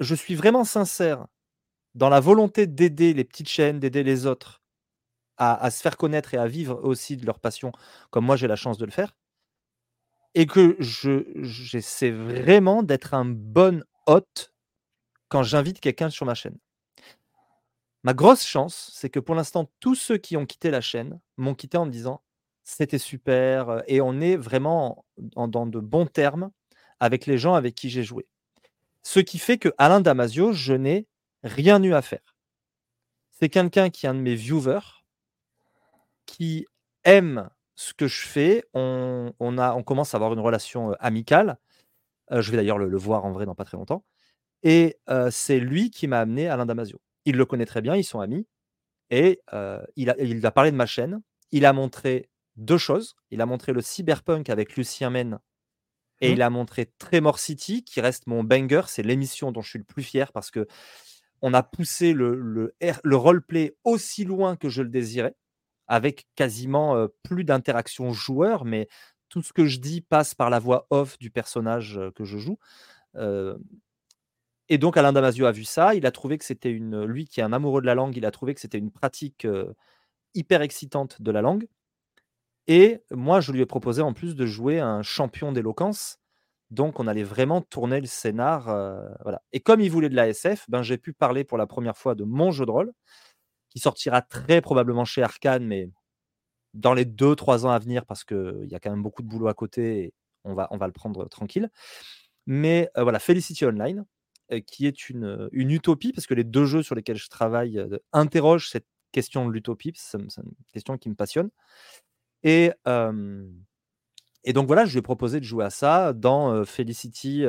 je suis vraiment sincère dans la volonté d'aider les petites chaînes, d'aider les autres à, se faire connaître et à vivre aussi de leur passion, comme moi j'ai la chance de le faire, et que je j'essaie vraiment d'être un bon hôte quand j'invite quelqu'un sur ma chaîne. Ma grosse chance, c'est que pour l'instant, tous ceux qui ont quitté la chaîne m'ont quitté en me disant c'était super et on est vraiment dans de bons termes avec les gens avec qui j'ai joué. Ce qui fait que Alain Damasio, je n'ai rien eu à faire. C'est quelqu'un qui est un de mes viewers, qui aime ce que je fais. On, a, on commence à avoir une relation amicale. je vais d'ailleurs le, voir en vrai dans pas très longtemps. Et c'est lui qui m'a amené à Damasio. Il le connaît très bien, ils sont amis. Et il, a, il a parlé de ma chaîne. Il a montré deux choses. Il a montré le cyberpunk avec Lucien Men. Et mmh. il a montré Tremor City, qui reste mon banger. C'est l'émission dont je suis le plus fier parce que on a poussé le, le, le roleplay aussi loin que je le désirais avec quasiment plus d'interaction joueur, mais tout ce que je dis passe par la voix off du personnage que je joue. et donc Alain Damasio a vu ça, il a trouvé que c'était une, lui qui est un amoureux de la langue, il a trouvé que c'était une pratique hyper excitante de la langue. Et moi, je lui ai proposé en plus de jouer un champion d'éloquence. Donc, on allait vraiment tourner le scénar. voilà. Et comme il voulait de la SF, ben, j'ai pu parler pour la première fois de mon jeu de rôle qui sortira très probablement chez Arkane, mais dans les 2-3 ans à venir, parce qu'il y a quand même beaucoup de boulot à côté on va, on va le prendre tranquille. Mais voilà, Felicity Online, qui est une, une, utopie, parce que les deux jeux sur lesquels je travaille interrogent cette question de l'utopie, c'est une question qui me passionne. Et, et donc voilà, je lui ai proposé de jouer à ça. Dans Felicity,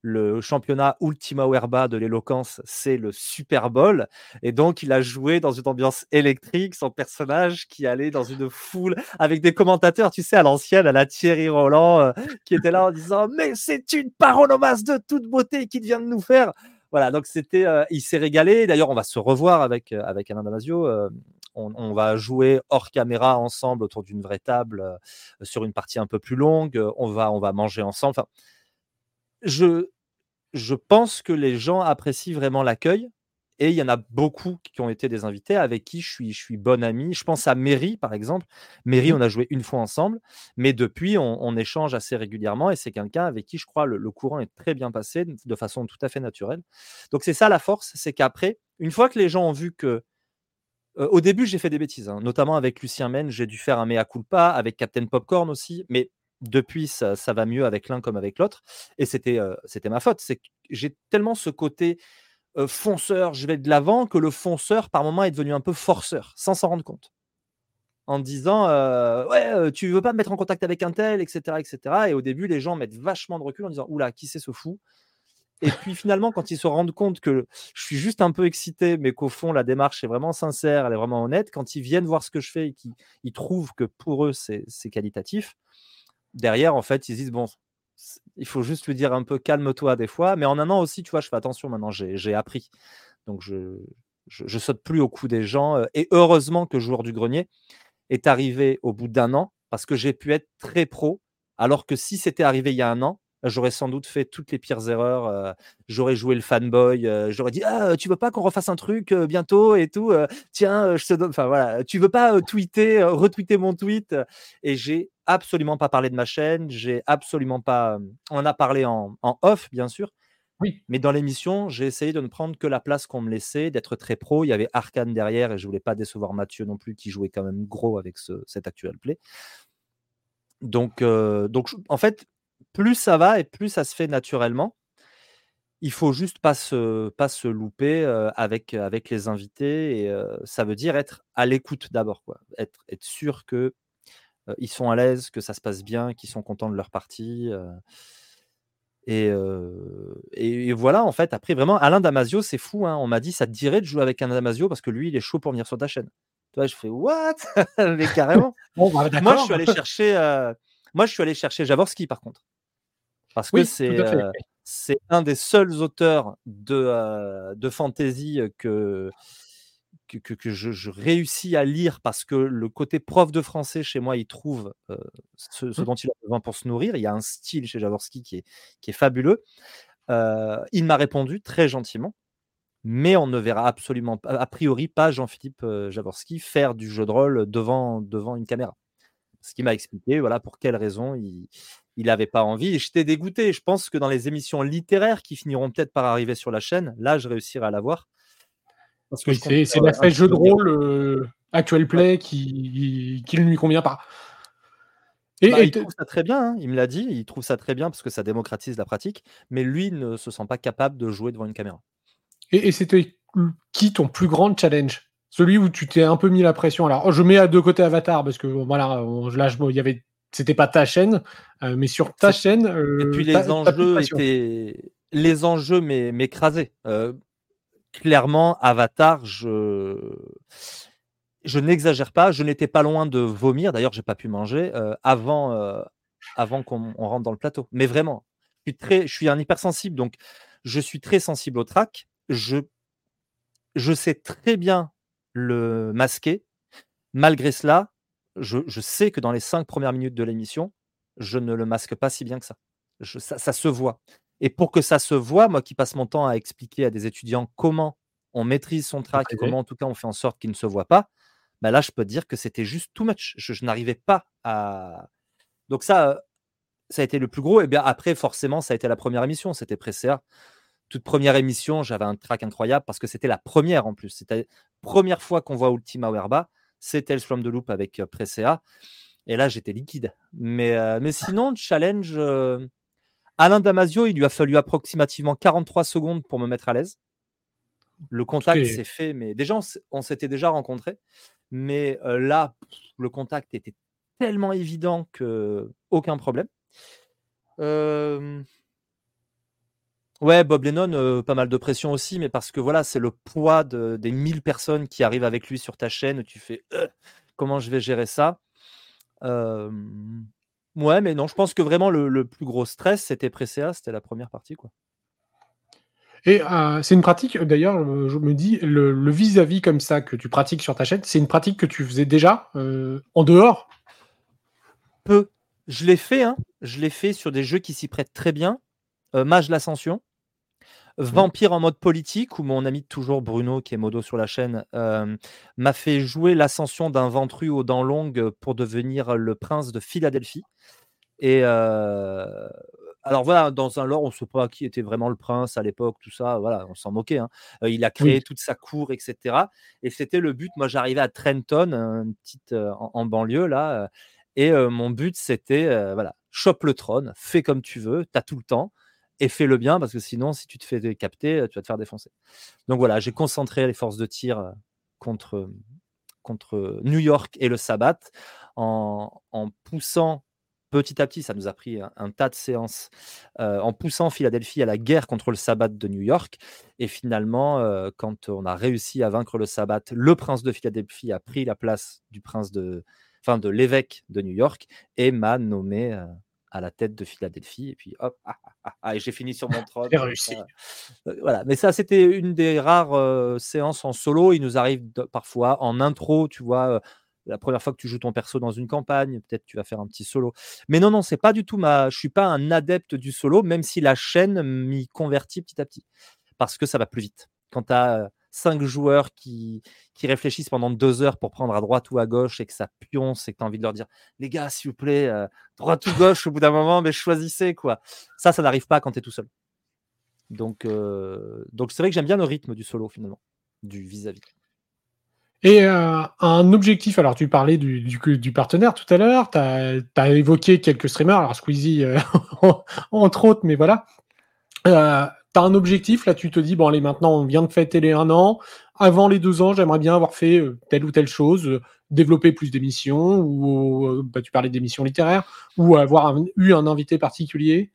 le championnat Ultima Werba de l'éloquence, c'est le Super Bowl. Et donc, il a joué dans une ambiance électrique, son personnage qui allait dans une foule avec des commentateurs, tu sais, à l'ancienne, à la Thierry Roland, qui était là en disant Mais c'est une paronomasse de toute beauté qu'il vient de nous faire. Voilà, donc c'était, il s'est régalé. D'ailleurs, on va se revoir avec, avec Alain Damasio on, va jouer hors caméra ensemble autour d'une vraie table sur une partie un peu plus longue. On va, on va manger ensemble. Enfin, je, je pense que les gens apprécient vraiment l'accueil. Et il y en a beaucoup qui ont été des invités avec qui je suis, je suis bonne amie. Je pense à Mary, par exemple. Mary, mmh. on a joué une fois ensemble, mais depuis, on, échange assez régulièrement et c'est quelqu'un avec qui je crois le, le, courant est très bien passé de façon tout à fait naturelle. Donc, c'est ça la force, c'est qu'après, une fois que les gens ont vu que. Au début, j'ai fait des bêtises, hein, notamment avec Lucien Men, j'ai dû faire un mea culpa, avec Captain Popcorn aussi, mais depuis, ça, va mieux avec l'un comme avec l'autre. Et c'était c'était ma faute. J'ai tellement ce côté fonceur, je vais de l'avant, que le fonceur, par moment, est devenu un peu forceur, sans s'en rendre compte. En disant, ouais, tu veux pas me mettre en contact avec un tel, etc., etc. Et au début, les gens mettent vachement de recul en disant, oula, qui c'est ce fou? Et puis finalement, quand ils se rendent compte que je suis juste un peu excité, mais qu'au fond, la démarche est vraiment sincère, elle est vraiment honnête, quand ils viennent voir ce que je fais et qu'ils trouvent que pour eux, c'est qualitatif, derrière, en fait, ils disent, bon, il faut juste lui dire un peu calme-toi des fois. Mais en un an aussi, tu vois, je fais attention maintenant, j'ai appris. Donc je, je, saute plus au cou des gens. Euh, et heureusement que Joueur du Grenier est arrivé au bout d'un an parce que j'ai pu être très pro. Alors que si c'était arrivé il y a un an, j'aurais sans doute fait toutes les pires erreurs. Euh, j'aurais joué le fanboy. Euh, j'aurais dit ah tu veux pas qu'on refasse un truc bientôt et tout. tiens, je te donne. Enfin voilà, tu veux pas tweeter, retweeter mon tweet? Et j'ai absolument pas parlé de ma chaîne, j'ai absolument pas. On a parlé en, off, bien sûr. Oui. Mais dans l'émission, j'ai essayé de ne prendre que la place qu'on me laissait, d'être très pro. Il y avait Arkane derrière et je voulais pas décevoir Mathieu non plus, qui jouait quand même gros avec ce, cet actuel play. Donc, donc, en fait, plus ça va et plus ça se fait naturellement. Il faut juste pas se, pas se louper avec, avec les invités. Et ça veut dire être à l'écoute d'abord. Être, être sûr que ils sont à l'aise, que ça se passe bien, qu'ils sont contents de leur partie. Et, et, voilà, en fait, après, vraiment, Alain Damasio, c'est fou. Hein, on m'a dit, ça te dirait de jouer avec Alain Damasio parce que lui, il est chaud pour venir sur ta chaîne. Tu vois, je fais, what? Mais carrément. Bah, moi, je suis allé chercher, moi, je suis allé chercher Javorski, par contre. Parce que c'est c'est un des seuls auteurs de, de fantasy que, que, je, réussis à lire parce que le côté prof de français chez moi, il trouve ce, mmh. dont il a besoin pour se nourrir. Il y a un style chez Jaworski qui est, qui est fabuleux. il m'a répondu très gentiment, mais on ne verra absolument pas, a priori pas Jean-Philippe Jaworski faire du jeu de rôle devant, devant une caméra. Ce qui m'a expliqué, voilà pour quelles raisons il n'avait pas envie. Et j'étais dégoûté. Je pense que dans les émissions littéraires qui finiront peut-être par arriver sur la chaîne, là, je réussirai à l'avoir c'est l'aspect jeu de rôle euh, actuel play qui, qui ne lui convient pas. Et, bah, il trouve ça très bien, hein, il me l'a dit, il trouve ça très bien parce que ça démocratise la pratique, mais lui ne se sent pas capable de jouer devant une caméra. Et, c'était qui ton plus grand challenge? Celui où tu t'es un peu mis la pression. Alors, je mets à deux côtés Avatar parce que voilà, là, il y avait, c'était pas ta chaîne, euh, mais sur ta chaîne. et puis les enjeux étaient, les enjeux m'écrasaient clairement, Avatar, je, je n'exagère pas, je n'étais pas loin de vomir. D'ailleurs, j'ai pas pu manger euh, avant, euh, avant qu'on rentre dans le plateau. Mais vraiment, je suis, très, je suis un hypersensible, donc je suis très sensible au trac. Je, je sais très bien le masquer. Malgré cela, je, je sais que dans les cinq premières minutes de l'émission, je ne le masque pas si bien que ça. ça, ça se voit. Et pour que ça se voit, moi qui passe mon temps à expliquer à des étudiants comment on maîtrise son track, comment en tout cas on fait en sorte qu'il ne se voit pas, bah là je peux dire que c'était juste too much. Je, n'arrivais pas à. Donc ça, ça a été le plus gros. Et bien après, forcément, ça a été la première émission. C'était Presséa. Toute première émission, j'avais un track incroyable parce que c'était la première en plus. C'était la première fois qu'on voit Ultima Werba. C'était le Slam de Loop avec Presséa. Et là, j'étais liquide. Mais, euh, mais sinon, challenge. Euh, Alain Damasio, il lui a fallu approximativement 43 secondes pour me mettre à l'aise. Le contact s'est fait, mais déjà, on s'était déjà rencontrés. Mais euh, là, le contact était tellement évident que aucun problème. Euh, ouais, Bob Lennon, euh, pas mal de pression aussi, mais parce que voilà, c'est le poids des 1000 personnes qui arrivent avec lui sur ta chaîne. Tu fais comment je vais gérer ça? Ouais, mais non, je pense que vraiment le, plus gros stress, c'était Presséa, c'était la première partie. quoi. Et euh, c'est une pratique, d'ailleurs, euh, je me dis, le vis-à-vis comme ça que tu pratiques sur ta chaîne, c'est une pratique que tu faisais déjà euh, en dehors? Peu. Je l'ai fait, hein. je l'ai fait sur des jeux qui s'y prêtent très bien. Mage l'Ascension, mmh. Vampire en mode politique, où mon ami de toujours Bruno, qui est modo sur la chaîne, m'a fait jouer l'ascension d'un ventru aux dents longues pour devenir le prince de Philadelphie. Et alors voilà, dans un lore, on ne sait pas qui était vraiment le prince à l'époque, tout ça, voilà, on s'en moquait. Hein. il a créé toute sa cour, etc. Et c'était le but. Moi, j'arrivais à Trenton, une petite en, banlieue là, et mon but c'était voilà, chope le trône, fais comme tu veux, tu as tout le temps et fais-le bien parce que sinon, si tu te fais capter, tu vas te faire défoncer. Donc voilà, j'ai concentré les forces de tir contre contre New York et le Sabbat en, en poussant petit à petit, ça nous a pris un, tas de séances euh, en poussant Philadelphie à la guerre contre le sabbat de New York. Et finalement, euh, quand on a réussi à vaincre le sabbat, le prince de Philadelphie a pris la place du prince de, enfin, de l'évêque de New York et m'a nommé euh, à la tête de Philadelphie. Et puis hop, ah, ah, ah, et j'ai fini sur mon trône. J'ai réussi. voilà, mais ça, c'était une des rares séances en solo. Il nous arrive parfois en intro, tu vois la première fois que tu joues ton perso dans une campagne, peut-être tu vas faire un petit solo. Mais non, non, c'est pas du tout ma. Je suis pas un adepte du solo, même si la chaîne m'y convertit petit à petit. Parce que ça va plus vite. Quand tu as cinq joueurs qui, qui réfléchissent pendant deux heures pour prendre à droite ou à gauche et que ça pionce et que tu as envie de leur dire les gars, s'il vous plaît, droite ou gauche au bout d'un moment, mais choisissez quoi. Ça, ça n'arrive pas quand tu es tout seul. Donc, donc c'est vrai que j'aime bien le rythme du solo finalement, du vis-à-vis. et euh, un objectif, alors tu parlais du, du, partenaire tout à l'heure, tu as, évoqué quelques streamers, alors Squeezie euh, entre autres, mais voilà. Euh, tu as un objectif, là tu te dis, bon allez, maintenant on vient de fêter les un an, avant les deux ans, j'aimerais bien avoir fait telle ou telle chose, développer plus d'émissions, ou bah, tu parlais d'émissions littéraires, ou avoir eu un invité particulier.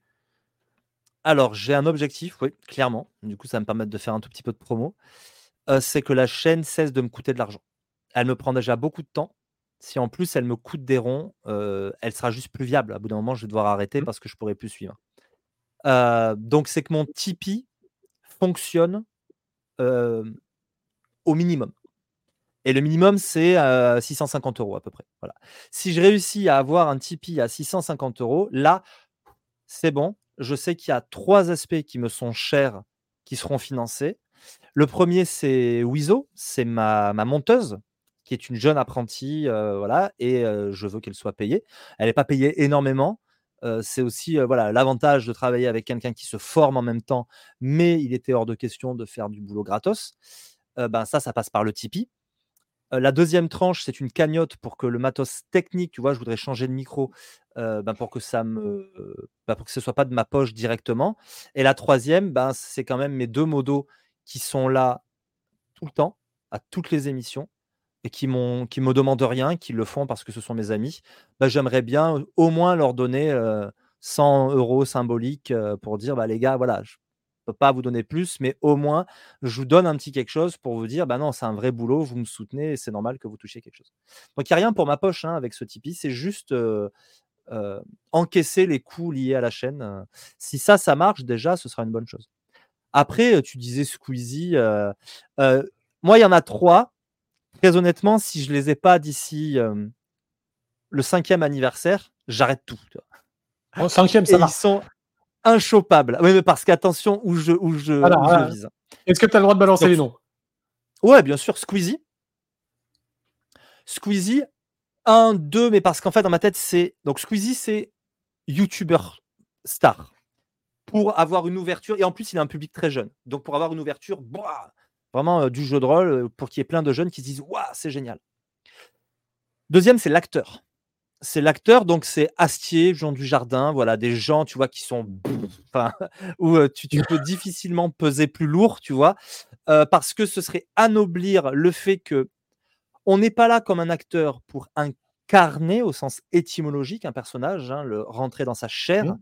Alors j'ai un objectif, oui, clairement. Du coup, ça va me permettre de faire un tout petit peu de promo c'est que la chaîne cesse de me coûter de l'argent. Elle me prend déjà beaucoup de temps. Si en plus elle me coûte des ronds, elle sera juste plus viable. À bout d'un moment, je vais devoir arrêter mmh. parce que je pourrai plus suivre. Donc c'est que mon Tipeee fonctionne au minimum. Et le minimum, c'est 650 euros à peu près. Voilà. Si je réussis à avoir un Tipeee à 650 euros, là, c'est bon. Je sais qu'il y a trois aspects qui me sont chers qui seront financés. Le premier, c'est Wizo, c'est ma, monteuse, qui est une jeune apprentie, euh, voilà, et euh, je veux qu'elle soit payée. Elle n'est pas payée énormément. C'est aussi voilà l'avantage de travailler avec quelqu'un qui se forme en même temps, mais il était hors de question de faire du boulot gratos. ben ça, ça passe par le Tipeee. la deuxième tranche, c'est une cagnotte pour que le matos technique, tu vois, je voudrais changer de micro, ben pour que ça me, ben pour que ce soit pas de ma poche directement. Et la troisième, ben c'est quand même mes deux modos qui sont là tout le temps, à toutes les émissions, et qui ne qui me demandent rien, qui le font parce que ce sont mes amis, bah, j'aimerais bien au moins leur donner 100 euros symboliques pour dire bah, les gars, voilà, je peux pas vous donner plus, mais au moins je vous donne un petit quelque chose pour vous dire bah non, c'est un vrai boulot, vous me soutenez, c'est normal que vous touchiez quelque chose. Donc il n'y a rien pour ma poche hein, avec ce Tipeee, c'est juste encaisser les coûts liés à la chaîne. Si ça, ça marche, déjà, ce sera une bonne chose. Après, tu disais Squeezie. moi, il y en a trois. Très honnêtement, si je ne les ai pas d'ici le cinquième anniversaire, j'arrête tout. Au cinquième, ça Ils sont inchopables. Oui, mais parce qu'attention où je, où je, vise. Est-ce que tu as le droit de balancer les noms? Ouais, bien sûr. Squeezie. Squeezie, un, deux, mais parce qu'en fait, dans ma tête, c'est. Donc, Squeezie, c'est YouTuber star pour avoir une ouverture. Et en plus, il a un public très jeune. Donc, pour avoir une ouverture, vraiment euh, du jeu de rôle, euh, pour qu'il y ait plein de jeunes qui se disent Waouh, c'est génial. Deuxième, c'est l'acteur. C'est l'acteur, donc c'est Astier, Jean du Jardin, voilà, des gens, tu vois, qui sont. Enfin, où euh, tu, peux difficilement peser plus lourd, tu vois, parce que ce serait anoblir le fait que on n'est pas là comme un acteur pour incarner au sens étymologique un personnage, hein, le rentrer dans sa chair. Mmh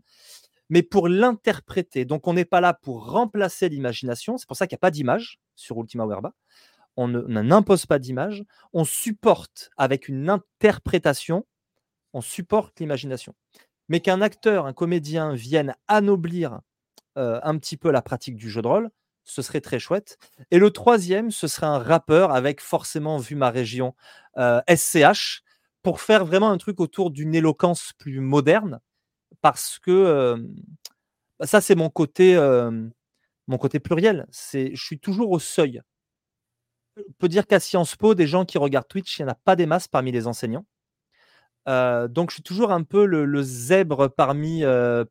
mais pour l'interpréter. Donc on n'est pas là pour remplacer l'imagination, c'est pour ça qu'il n'y a pas d'image sur Ultima Werba. On n'impose pas d'image, on supporte avec une interprétation, on supporte l'imagination. Mais qu'un acteur, un comédien vienne anoblir euh, un petit peu la pratique du jeu de rôle, ce serait très chouette. Et le troisième, ce serait un rappeur avec forcément, vu ma région, SCH, pour faire vraiment un truc autour d'une éloquence plus moderne, parce que bah, ça, c'est mon côté, mon côté pluriel. C'est, je suis toujours au seuil. On peut dire qu'à Sciences Po, des gens qui regardent Twitch, il n'y en a pas des masses parmi les enseignants. donc, je suis toujours un peu le, zèbre parmi,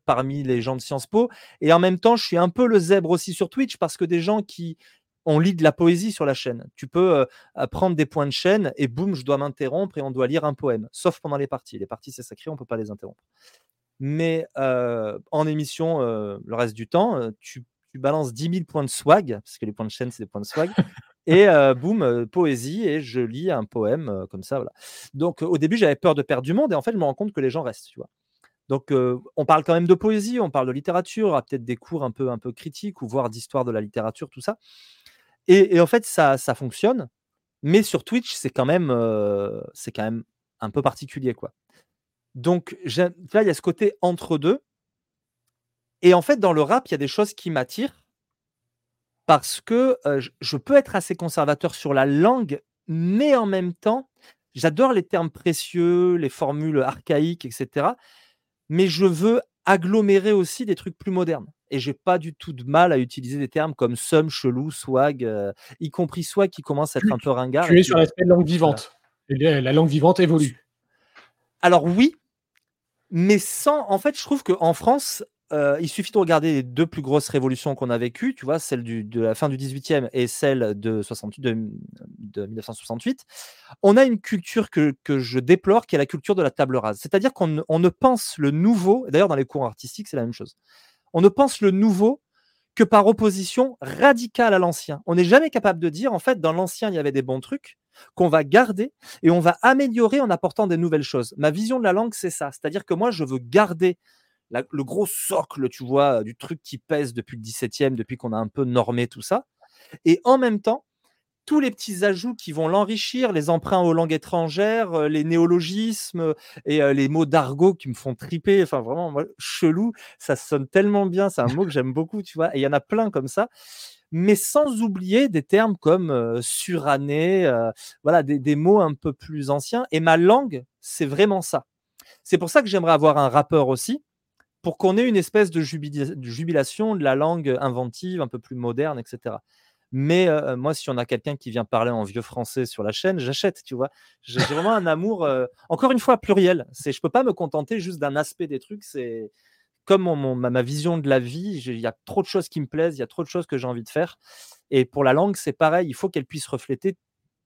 parmi les gens de Sciences Po. Et en même temps, je suis un peu le zèbre aussi sur Twitch parce que des gens qui on lit de la poésie sur la chaîne. Tu peux prendre des points de chaîne et boum, je dois m'interrompre et on doit lire un poème, sauf pendant les parties. Les parties, c'est sacré, on ne peut pas les interrompre. Mais en émission, le reste du temps, tu, balances 10 000 points de swag, parce que les points de chaîne, c'est des points de swag. et boum, poésie, et je lis un poème comme ça. Voilà. Donc au début, j'avais peur de perdre du monde, et en fait, je me rends compte que les gens restent. Tu vois. Donc, on parle quand même de poésie, on parle de littérature, peut-être des cours un peu, un peu critiques ou voire d'histoire de la littérature, tout ça. Et, en fait, ça, ça fonctionne. Mais sur Twitch, c'est quand même, quand même un peu particulier, quoi. Donc là, il y a ce côté entre deux. Et en fait, dans le rap, il y a des choses qui m'attirent parce que je peux être assez conservateur sur la langue, mais en même temps, j'adore les termes précieux, les formules archaïques, etc. Mais je veux agglomérer aussi des trucs plus modernes. Et j'ai pas du tout de mal à utiliser des termes comme sum, chelou, swag, y compris swag qui commence à être un peu ringard. Tu es sur l'aspect langue vivante. la langue vivante évolue. Alors oui, mais sans. En fait, je trouve qu'en France, il suffit de regarder les deux plus grosses révolutions qu'on a vécues, tu vois, celle de la fin du 18e et celle de, 68, de, 1968. On a une culture que, je déplore, qui est la culture de la table rase. C'est-à-dire qu'on ne pense le nouveau, d'ailleurs dans les cours artistiques, c'est la même chose. On ne pense le nouveau que par opposition radicale à l'ancien. On n'est jamais capable de dire, en fait, dans l'ancien, il y avait des bons trucs qu'on va garder et on va améliorer en apportant des nouvelles choses. Ma vision de la langue, c'est ça. C'est-à-dire que moi, je veux garder le gros socle, tu vois, du truc qui pèse depuis le 17e, depuis qu'on a un peu normé tout ça. Et en même temps, tous les petits ajouts qui vont l'enrichir, les emprunts aux langues étrangères, euh, les néologismes et euh, les mots d'argot qui me font triper, enfin vraiment chelou, ça sonne tellement bien, c'est un mot que j'aime beaucoup, tu vois, et il y en a plein comme ça, mais sans oublier des termes comme euh, suranné, voilà, des, mots un peu plus anciens, et ma langue, c'est vraiment ça. C'est pour ça que j'aimerais avoir un rappeur aussi, pour qu'on ait une espèce de jubilation de la langue inventive, un peu plus moderne, etc. Mais moi, si on a quelqu'un qui vient parler en vieux français sur la chaîne, j'achète, tu vois. J'ai vraiment un amour, encore une fois, pluriel. C'est, je peux pas me contenter juste d'un aspect des trucs. C'est comme mon, ma, vision de la vie. Il y a trop de choses qui me plaisent, il y a trop de choses que j'ai envie de faire. Et pour la langue, c'est pareil. Il faut qu'elle puisse refléter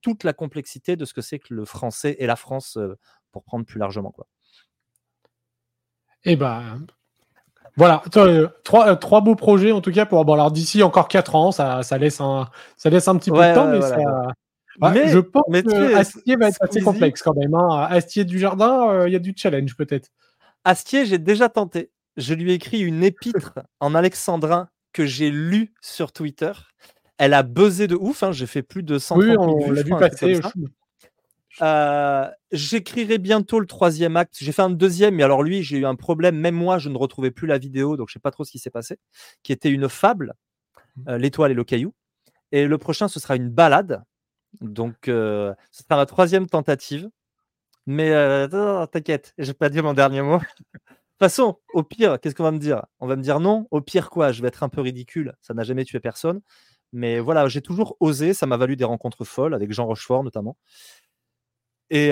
toute la complexité de ce que c'est que le français et la France, pour prendre plus largement, quoi. Eh ben, voilà, euh, trois, euh, trois beaux projets en tout cas pour. Bon, alors d'ici encore quatre ans, ça, ça, laisse un, ça laisse un petit peu de temps, mais, ça, mais, je pense que Astier va être assez complexe quand même. Hein. Astier du Jardin, euh, il y a du challenge peut-être. Astier, j'ai déjà tenté. Je lui ai écrit une épître en alexandrin que j'ai lu sur Twitter. Elle a buzzé de ouf. Hein. J'ai fait plus de 130 oui, on l'a vu passer. Euh, j'écrirai bientôt le troisième acte. J'ai fait un deuxième, mais alors lui, j'ai eu un problème. Même moi, je ne retrouvais plus la vidéo, donc je sais pas trop ce qui s'est passé. Qui était une fable, mmh. euh, l'étoile et le caillou. Et le prochain, ce sera une balade. Donc, euh, ce sera ma troisième tentative. Mais t'inquiète, j'ai pas dit mon dernier mot. De toute façon, au pire, qu'est-ce qu'on va me dire? On va me dire non. Au pire, quoi? Je vais être un peu ridicule. Ça n'a jamais tué personne. Mais voilà, j'ai toujours osé. Ça m'a valu des rencontres folles avec Jean Rochefort notamment. Et,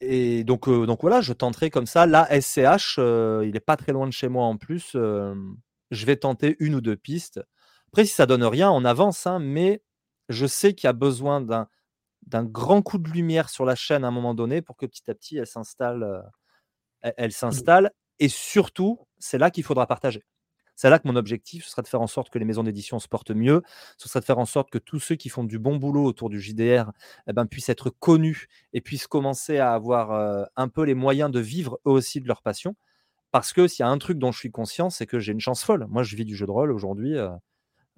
et donc, donc voilà, je tenterai comme ça. Là, SCH, il n'est pas très loin de chez moi en plus. je vais tenter une ou deux pistes. Après, si ça donne rien, on avance, hein, mais je sais qu'il y a besoin d'un d'un grand coup de lumière sur la chaîne à un moment donné pour que petit à petit elle s'installe. elle mmh. s'installe. Et surtout, c'est là qu'il faudra partager. C'est là que mon objectif, ce sera de faire en sorte que les maisons d'édition se portent mieux, ce sera de faire en sorte que tous ceux qui font du bon boulot autour du JDR eh ben, puissent être connus et puissent commencer à avoir euh, un peu les moyens de vivre eux aussi de leur passion. Parce que s'il y a un truc dont je suis conscient, c'est que j'ai une chance folle. Moi, je vis du jeu de rôle aujourd'hui. Euh,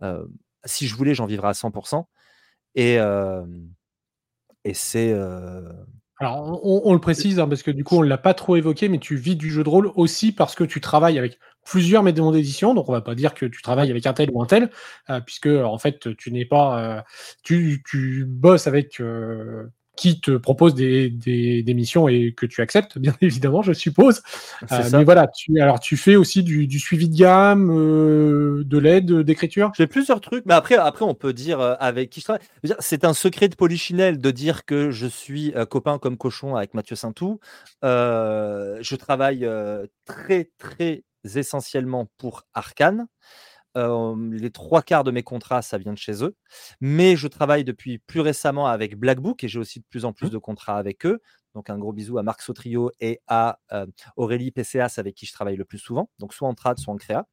euh, si je voulais, j'en vivrais à 100%. Et, et c'est Alors, on, le précise, hein, parce que du coup, on ne l'a pas trop évoqué, mais tu vis du jeu de rôle aussi parce que tu travailles avec plusieurs maisons d'édition. Donc, on va pas dire que tu travailles avec un tel ou un tel, euh, puisque en fait, tu n'es pas, euh, tu, tu, bosses avec euh, qui te propose des, des, missions et que tu acceptes, bien évidemment, je suppose. Euh, mais voilà, tu, alors tu fais aussi du, suivi de gamme, euh, de l'aide, d'écriture? J'ai plusieurs trucs, mais après, après on peut dire euh, avec qui je travaille. C'est un secret de Polichinelle de dire que je suis copain comme cochon avec Mathieu Saintou. je travaille très, très essentiellement pour Arkane les trois quarts de mes contrats, ça vient de chez eux. Mais je travaille depuis plus récemment avec Blackbook et j'ai aussi de plus en plus mmh. de contrats avec eux. Donc un gros bisou à Marc Sautrio et à Aurélie PCAS avec qui je travaille le plus souvent. Donc soit en trad, soit en créa.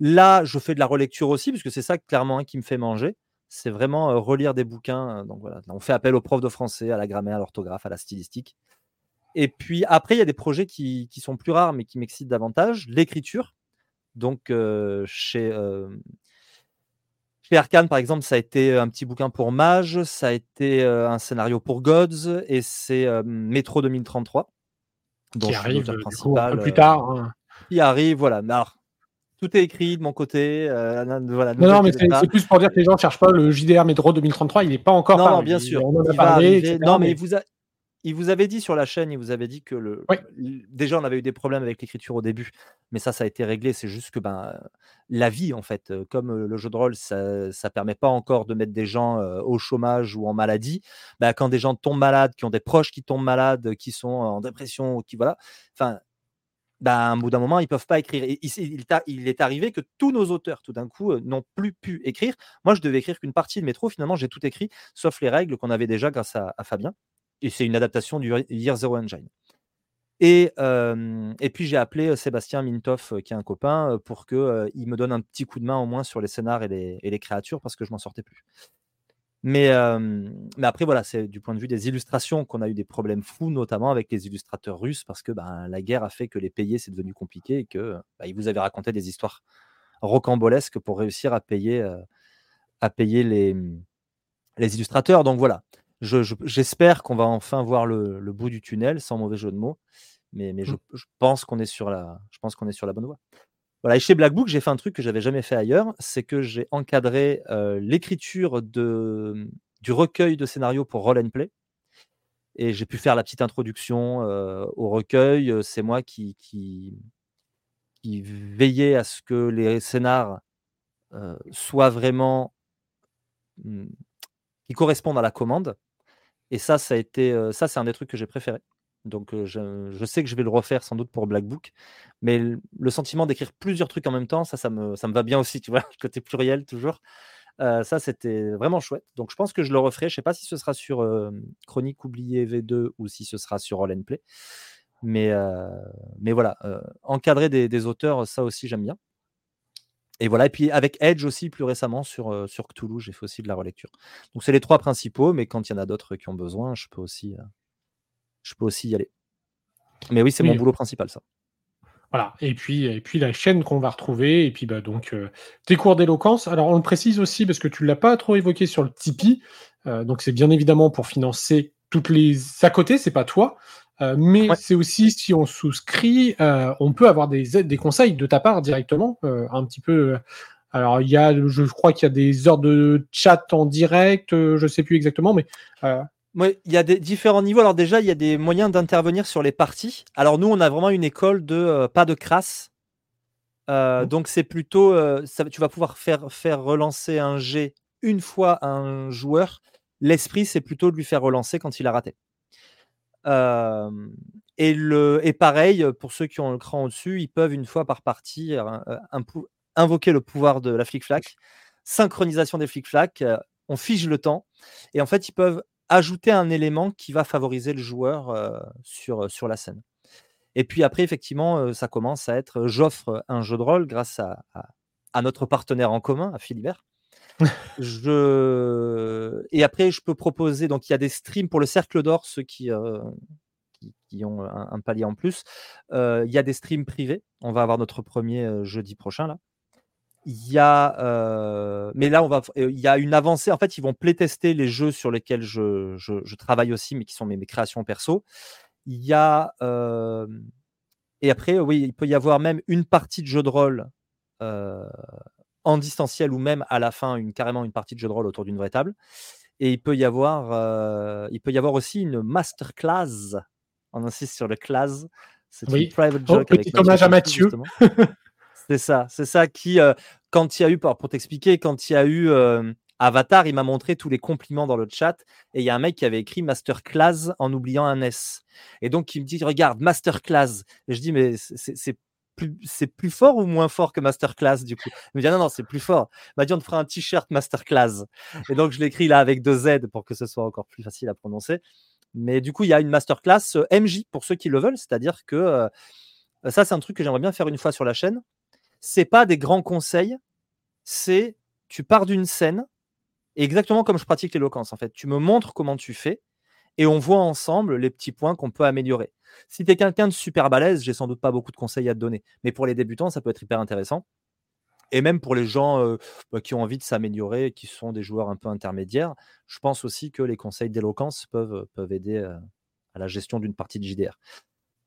Là, je fais de la relecture aussi, puisque c'est ça clairement qui me fait manger. C'est vraiment relire des bouquins. Donc voilà, on fait appel aux profs de français, à la grammaire, à l'orthographe, à la stylistique. Et puis après, il y a des projets qui sont plus rares, mais qui m'excitent davantage. L'écriture, donc, chez, chez Arkane, par exemple, ça a été un petit bouquin pour Mage, ça a été un scénario pour Gods, et c'est Métro 2033. qui arrive un peu plus tard. Hein. Qui arrive, voilà. Alors, tout est écrit de mon côté. voilà, non, non, mais c'est plus pour dire que les gens ne cherchent pas le JDR Métro 2033, il n'est pas encore. Non, non bien sûr. On en a parlé, non, mais, vous, a, il vous avait dit sur la chaîne, il vous avait dit que le. Déjà, on avait eu des problèmes avec l'écriture au début, mais ça, ça a été réglé. C'est juste que ben, la vie, en fait, comme le jeu de rôle, ça ne permet pas encore de mettre des gens au chômage ou en maladie. Ben, quand des gens tombent malades, qui ont des proches qui tombent malades, qui sont en dépression, qui voilà, enfin, ben, à un bout d'un moment, ils peuvent pas écrire. il, est arrivé que tous nos auteurs, tout d'un coup, n'ont plus pu écrire. Moi, je devais écrire qu'une partie de métro. Finalement, j'ai tout écrit, sauf les règles qu'on avait déjà grâce à Fabien et c'est une adaptation du Year Zero Engine. Et, et puis j'ai appelé Sébastien Mintoff, qui est un copain, pour qu'il il me donne un petit coup de main au moins sur les scénars et les, créatures, parce que je m'en sortais plus. Mais, mais après, voilà, c'est du point de vue des illustrations qu'on a eu des problèmes fous, notamment avec les illustrateurs russes, parce que ben, la guerre a fait que les payer, c'est devenu compliqué et que bah, vous avaient raconté des histoires rocambolesques pour réussir à payer, à payer les, les illustrateurs. Donc voilà, j'espère qu'on va enfin voir le, bout du tunnel, sans mauvais jeu de mots. Mais, mais je, mmh. pense qu'on est sur la, je pense qu'on est sur la bonne voie. Voilà, et chez Blackbook, j'ai fait un truc que j'avais jamais fait ailleurs, c'est que j'ai encadré l'écriture de, du recueil de scénarios pour Roll and Play. Et j'ai pu faire la petite introduction au recueil. C'est moi qui, qui, qui, veillais à ce que les scénars soient vraiment mmh, qui correspondent à la commande. Et ça, ça a été, ça, c'est un des trucs que j'ai préféré. Donc, je, sais que je vais le refaire sans doute pour Black Book. Mais le, sentiment d'écrire plusieurs trurs en même temps, ça, ça me, ça me va bien aussi, tu vois, côté pluriel toujours. ça, c'était vraiment chouette. Donc, je pense que je le referai. Je sais pas si ce sera sur Chronique oubliée V2 ou si ce sera sur Roll and Play. Mais, mais voilà, encadrer des, des, auteurs, ça aussi, j'aime bien. Et voilà, et puis avec Edge aussi, plus récemment, sur, sur Cthulhu, j'ai fait aussi de la relecture. Donc c'est les trois principaux, mais quand il y en a d'autres qui ont besoin, je peux aussi, je peux aussi y aller. Mais oui, c'est mon boulot principal, ça. Voilà, et puis, et puis la chaîne qu'on va retrouver, et puis bah, donc tes cours d'éloquence. Alors on le précise aussi parce que tu ne l'as pas trop évoqué sur le Tipeee, donc c'est bien évidemment pour financer toutes les à côté, c'est pas toi, euh, mais c'est aussi si on souscrit, euh, on peut avoir des aides, des conseils de ta part directement, euh, un petit peu. alors il y a, je crois qu'il y a des heures de chat en direct, je sais plus exactement, mais oui, il y a des différents niveaux. Alors déjà, il y a des moyens d'intervenir sur les parties. Alors nous, on a vraiment une école de pas de crasse. Mmh. Donc c'est plutôt, ça, tu vas pouvoir faire, faire relancer un jet une fois un joueur. L'esprit, c'est plutôt de lui faire relancer quand il a raté et, pareil, pour ceux qui ont le cran au-dessus, ils peuvent une fois par partie invoquer le pouvoir de la flic-flac, synchronisation des flic-flac, on fige le temps, et en fait, ils peuvent ajouter un élément qui va favoriser le joueur sur, la scène. Et puis après, effectivement, ça commence à être j'offre un jeu de rôle grâce à, à notre partenaire en commun, à Philibert, je... Et après, je peux proposer, donc il y a des streams pour le Cercle d'Or, ceux qui, euh, qui, ont un, palier en plus. Euh, il y a des streams privés. On va avoir notre premier euh, jeudi prochain, là. il y a, mais là, on va, il y a une avancée. En fait, ils vont playtester les jeux sur lesquels je, je, travaille aussi, mais qui sont mes, mes créations perso. Il y a, et après, oui, il peut y avoir même une partie de jeu de rôle en distanciel ou même à la fin, une, carrément une partie de jeu de rôle autour d'une vraie table. Et il peut y avoir, il peut y avoir aussi une masterclass. On insiste sur le class. C'est une private oh, petit hommage à Mathieu. C'est ça, c'est ça qui, euh, quand il y a eu, pour, t'expliquer, quand il y a eu euh, Avatar, il m'a montré tous les compliments dans le chat et il y a un mec qui avait écrit Masterclass en oubliant un S. Et donc il me dit, regarde, Masterclass. Et je dis, mais c'est c'est plus fort ou moins fort que Masterclass du coup? Il me dit, non, non, c'est plus fort. Il m'a dit, on te fera un t-shirt Masterclass. Et donc je l'écris là avec deux Z pour que ce soit encore plus facile à prononcer. Mais du coup, il y a une Masterclass euh, MJ pour ceux qui le veulent, c'est-à-dire que ça, c'est un truc que j'aimerais bien faire une fois sur la chaîne c'est pas des grands conseils, c'est tu pars d'une scène, exactement comme je pratique l'éloquence en fait. Tu me montres comment tu fais et on voit ensemble les petits points qu'on peut améliorer. Si tu es quelqu'un de super balèze, j'ai sans doute pas beaucoup de conseils à te donner, mais pour les débutants, ça peut être hyper intéressant. Et même pour les gens euh, bah, qui ont envie de s'améliorer, qui sont des joueurs un peu intermédiaires, je pense aussi que les conseils d'éloquence peuvent, aider euh, à la gestion d'une partie de JDR.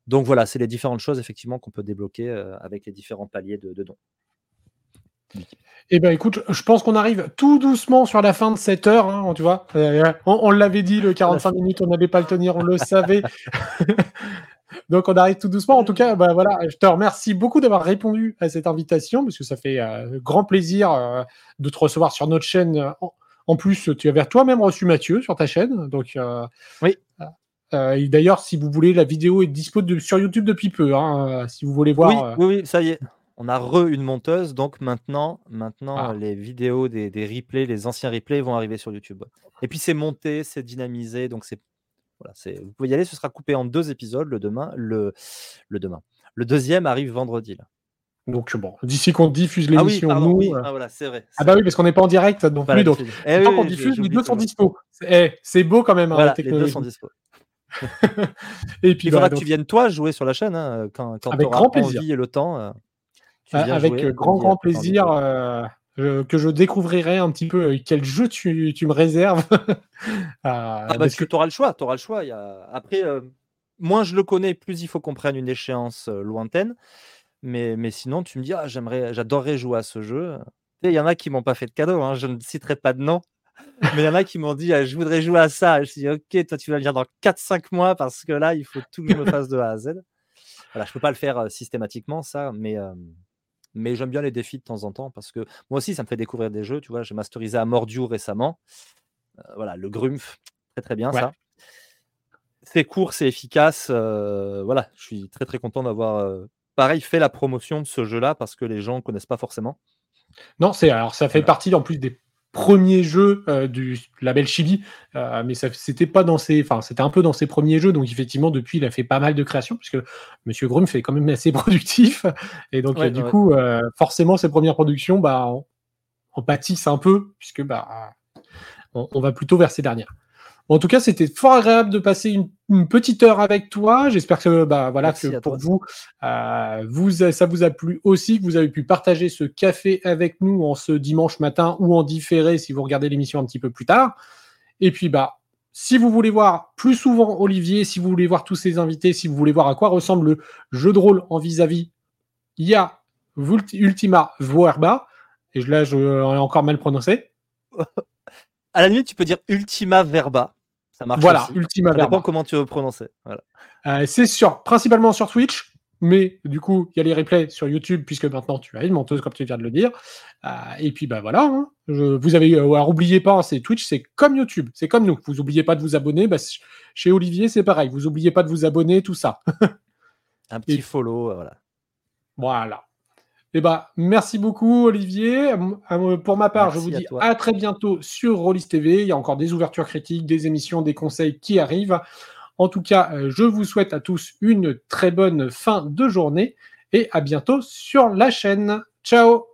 Donc voilà, c'est les différentes choses effectivement qu'on peut débloquer euh, avec les différents paliers de, dons. Eh bien, écoute, je pense qu'on arrive tout doucement sur la fin de cette heure, hein, tu vois. Euh, on, l'avait dit, le 45 minutes, on n'allait pas le tenir, on le savait. Donc, on arrive tout doucement. En tout cas, bah, voilà, je te remercie beaucoup d'avoir répondu à cette invitation, parce que ça fait euh, grand plaisir de te recevoir sur notre chaîne. En, plus, tu avais toi-même reçu Mathieu sur ta chaîne. Donc, oui. Euh, d'ailleurs, si vous voulez, la vidéo est disponible sur YouTube depuis peu. Hein, si vous voulez voir. Euh. Oui, oui, ça y est. On a re une monteuse, donc maintenant, maintenant ah. les vidéos des, replays, les anciens replays vont arriver sur YouTube. Et puis c'est monté, c'est dynamisé, donc c'est voilà, vous pouvez y aller. Ce sera coupé en deux épisodes le demain, le, le demain. Le deuxième arrive vendredi. Là. Donc bon, d'ici qu'on diffuse l'émission, ah oui, nous. Ah voilà, c'est vrai. Ah bah oui, parce qu'on n'est pas en direct non plus. Donc, eh qu'on diffuse, les deux sont dispo. Eh, c'est beau quand même. Hein, les deux sont dispo. et puis, il faudra que tu viennes toi jouer sur la chaîne hein, quand, quand tu auras envie et le temps. Euh, avec grand grand plaisir euh, que je découvrirai un petit peu euh, quel jeu tu, tu me réserves. ah, bah, parce que, tu auras le choix. Auras le choix. Il y a... Après, moins je le connais, plus il faut qu'on prenne une échéance lointaine. Mais, mais sinon, tu me dis, ah, j'aimerais, j'adorerais jouer à ce jeu. Il y en a qui m'ont pas fait de cadeau, hein, je ne citerai pas de nom. Mais il y en a qui m'ont dit, «Ah, je voudrais jouer à ça. Je me suis dit, ok, toi, tu vas venir dans 4-5 mois parce que là, il faut tout que je me fasse de A à Z. Voilà, je peux pas le faire systématiquement, ça, mais, mais j'aime bien les défis de temps en temps parce que moi aussi, ça me fait découvrir des jeux. Tu vois, j'ai masterisé à Mordiu récemment. voilà, le Grumpf, très très bien ça. C'est court, c'est efficace. voilà, je suis très très content d'avoir, pareil, fait la promotion de ce jeu-là parce que les gens ne connaissent pas forcément. Non, c'est alors ça fait partie en plus des premier jeu euh, du label Chibi, euh, mais ça c'était pas dans ses, enfin c'était un peu dans ses premiers jeux, donc effectivement depuis il a fait pas mal de créations puisque Monsieur Grum fait quand même assez productif et donc du coup euh, forcément ses premières productions bah on, pâtissent un peu puisque bah on va plutôt vers ces dernières. En tout cas, c'était fort agréable de passer une, petite heure avec toi. J'espère que, bah, voilà, que pour vous, euh, vous, ça vous a plu aussi, que vous avez pu partager ce café avec nous en ce dimanche matin ou en différé si vous regardez l'émission un petit peu plus tard. Et puis, bah, si vous voulez voir plus souvent Olivier, si vous voulez voir tous ces invités, si vous voulez voir à quoi ressemble le jeu de rôle en vis-à-vis, il y a Ultima Verba. Et là, je l'ai encore mal prononcé. à la limite, tu peux dire Ultima Verba. Ça marche. Voilà, Ultima Ça dépend comment tu veux prononcer. Euh, c'est sur, principalement sur Twitch, mais du coup, il y a les replays sur YouTube, puisque maintenant tu as une menteuse, comme tu viens de le dire. Euh, et puis, bah voilà. Hein. vous avez, euh, alors, oubliez pas, c'est Twitch, c'est comme YouTube, c'est comme nous. Vous n'oubliez pas de vous abonner. Bah, chez Olivier, c'est pareil. Vous n'oubliez pas de vous abonner, tout ça. Un petit follow, voilà. Voilà. Eh ben, merci beaucoup, Olivier. Pour ma part, je vous dis à, très bientôt sur Rollis TV. Il y a encore des ouvertures critiques, des émissions, des conseils qui arrivent. En tout cas, euh, je vous souhaite à tous une très bonne fin de journée et à bientôt sur la chaîne. Ciao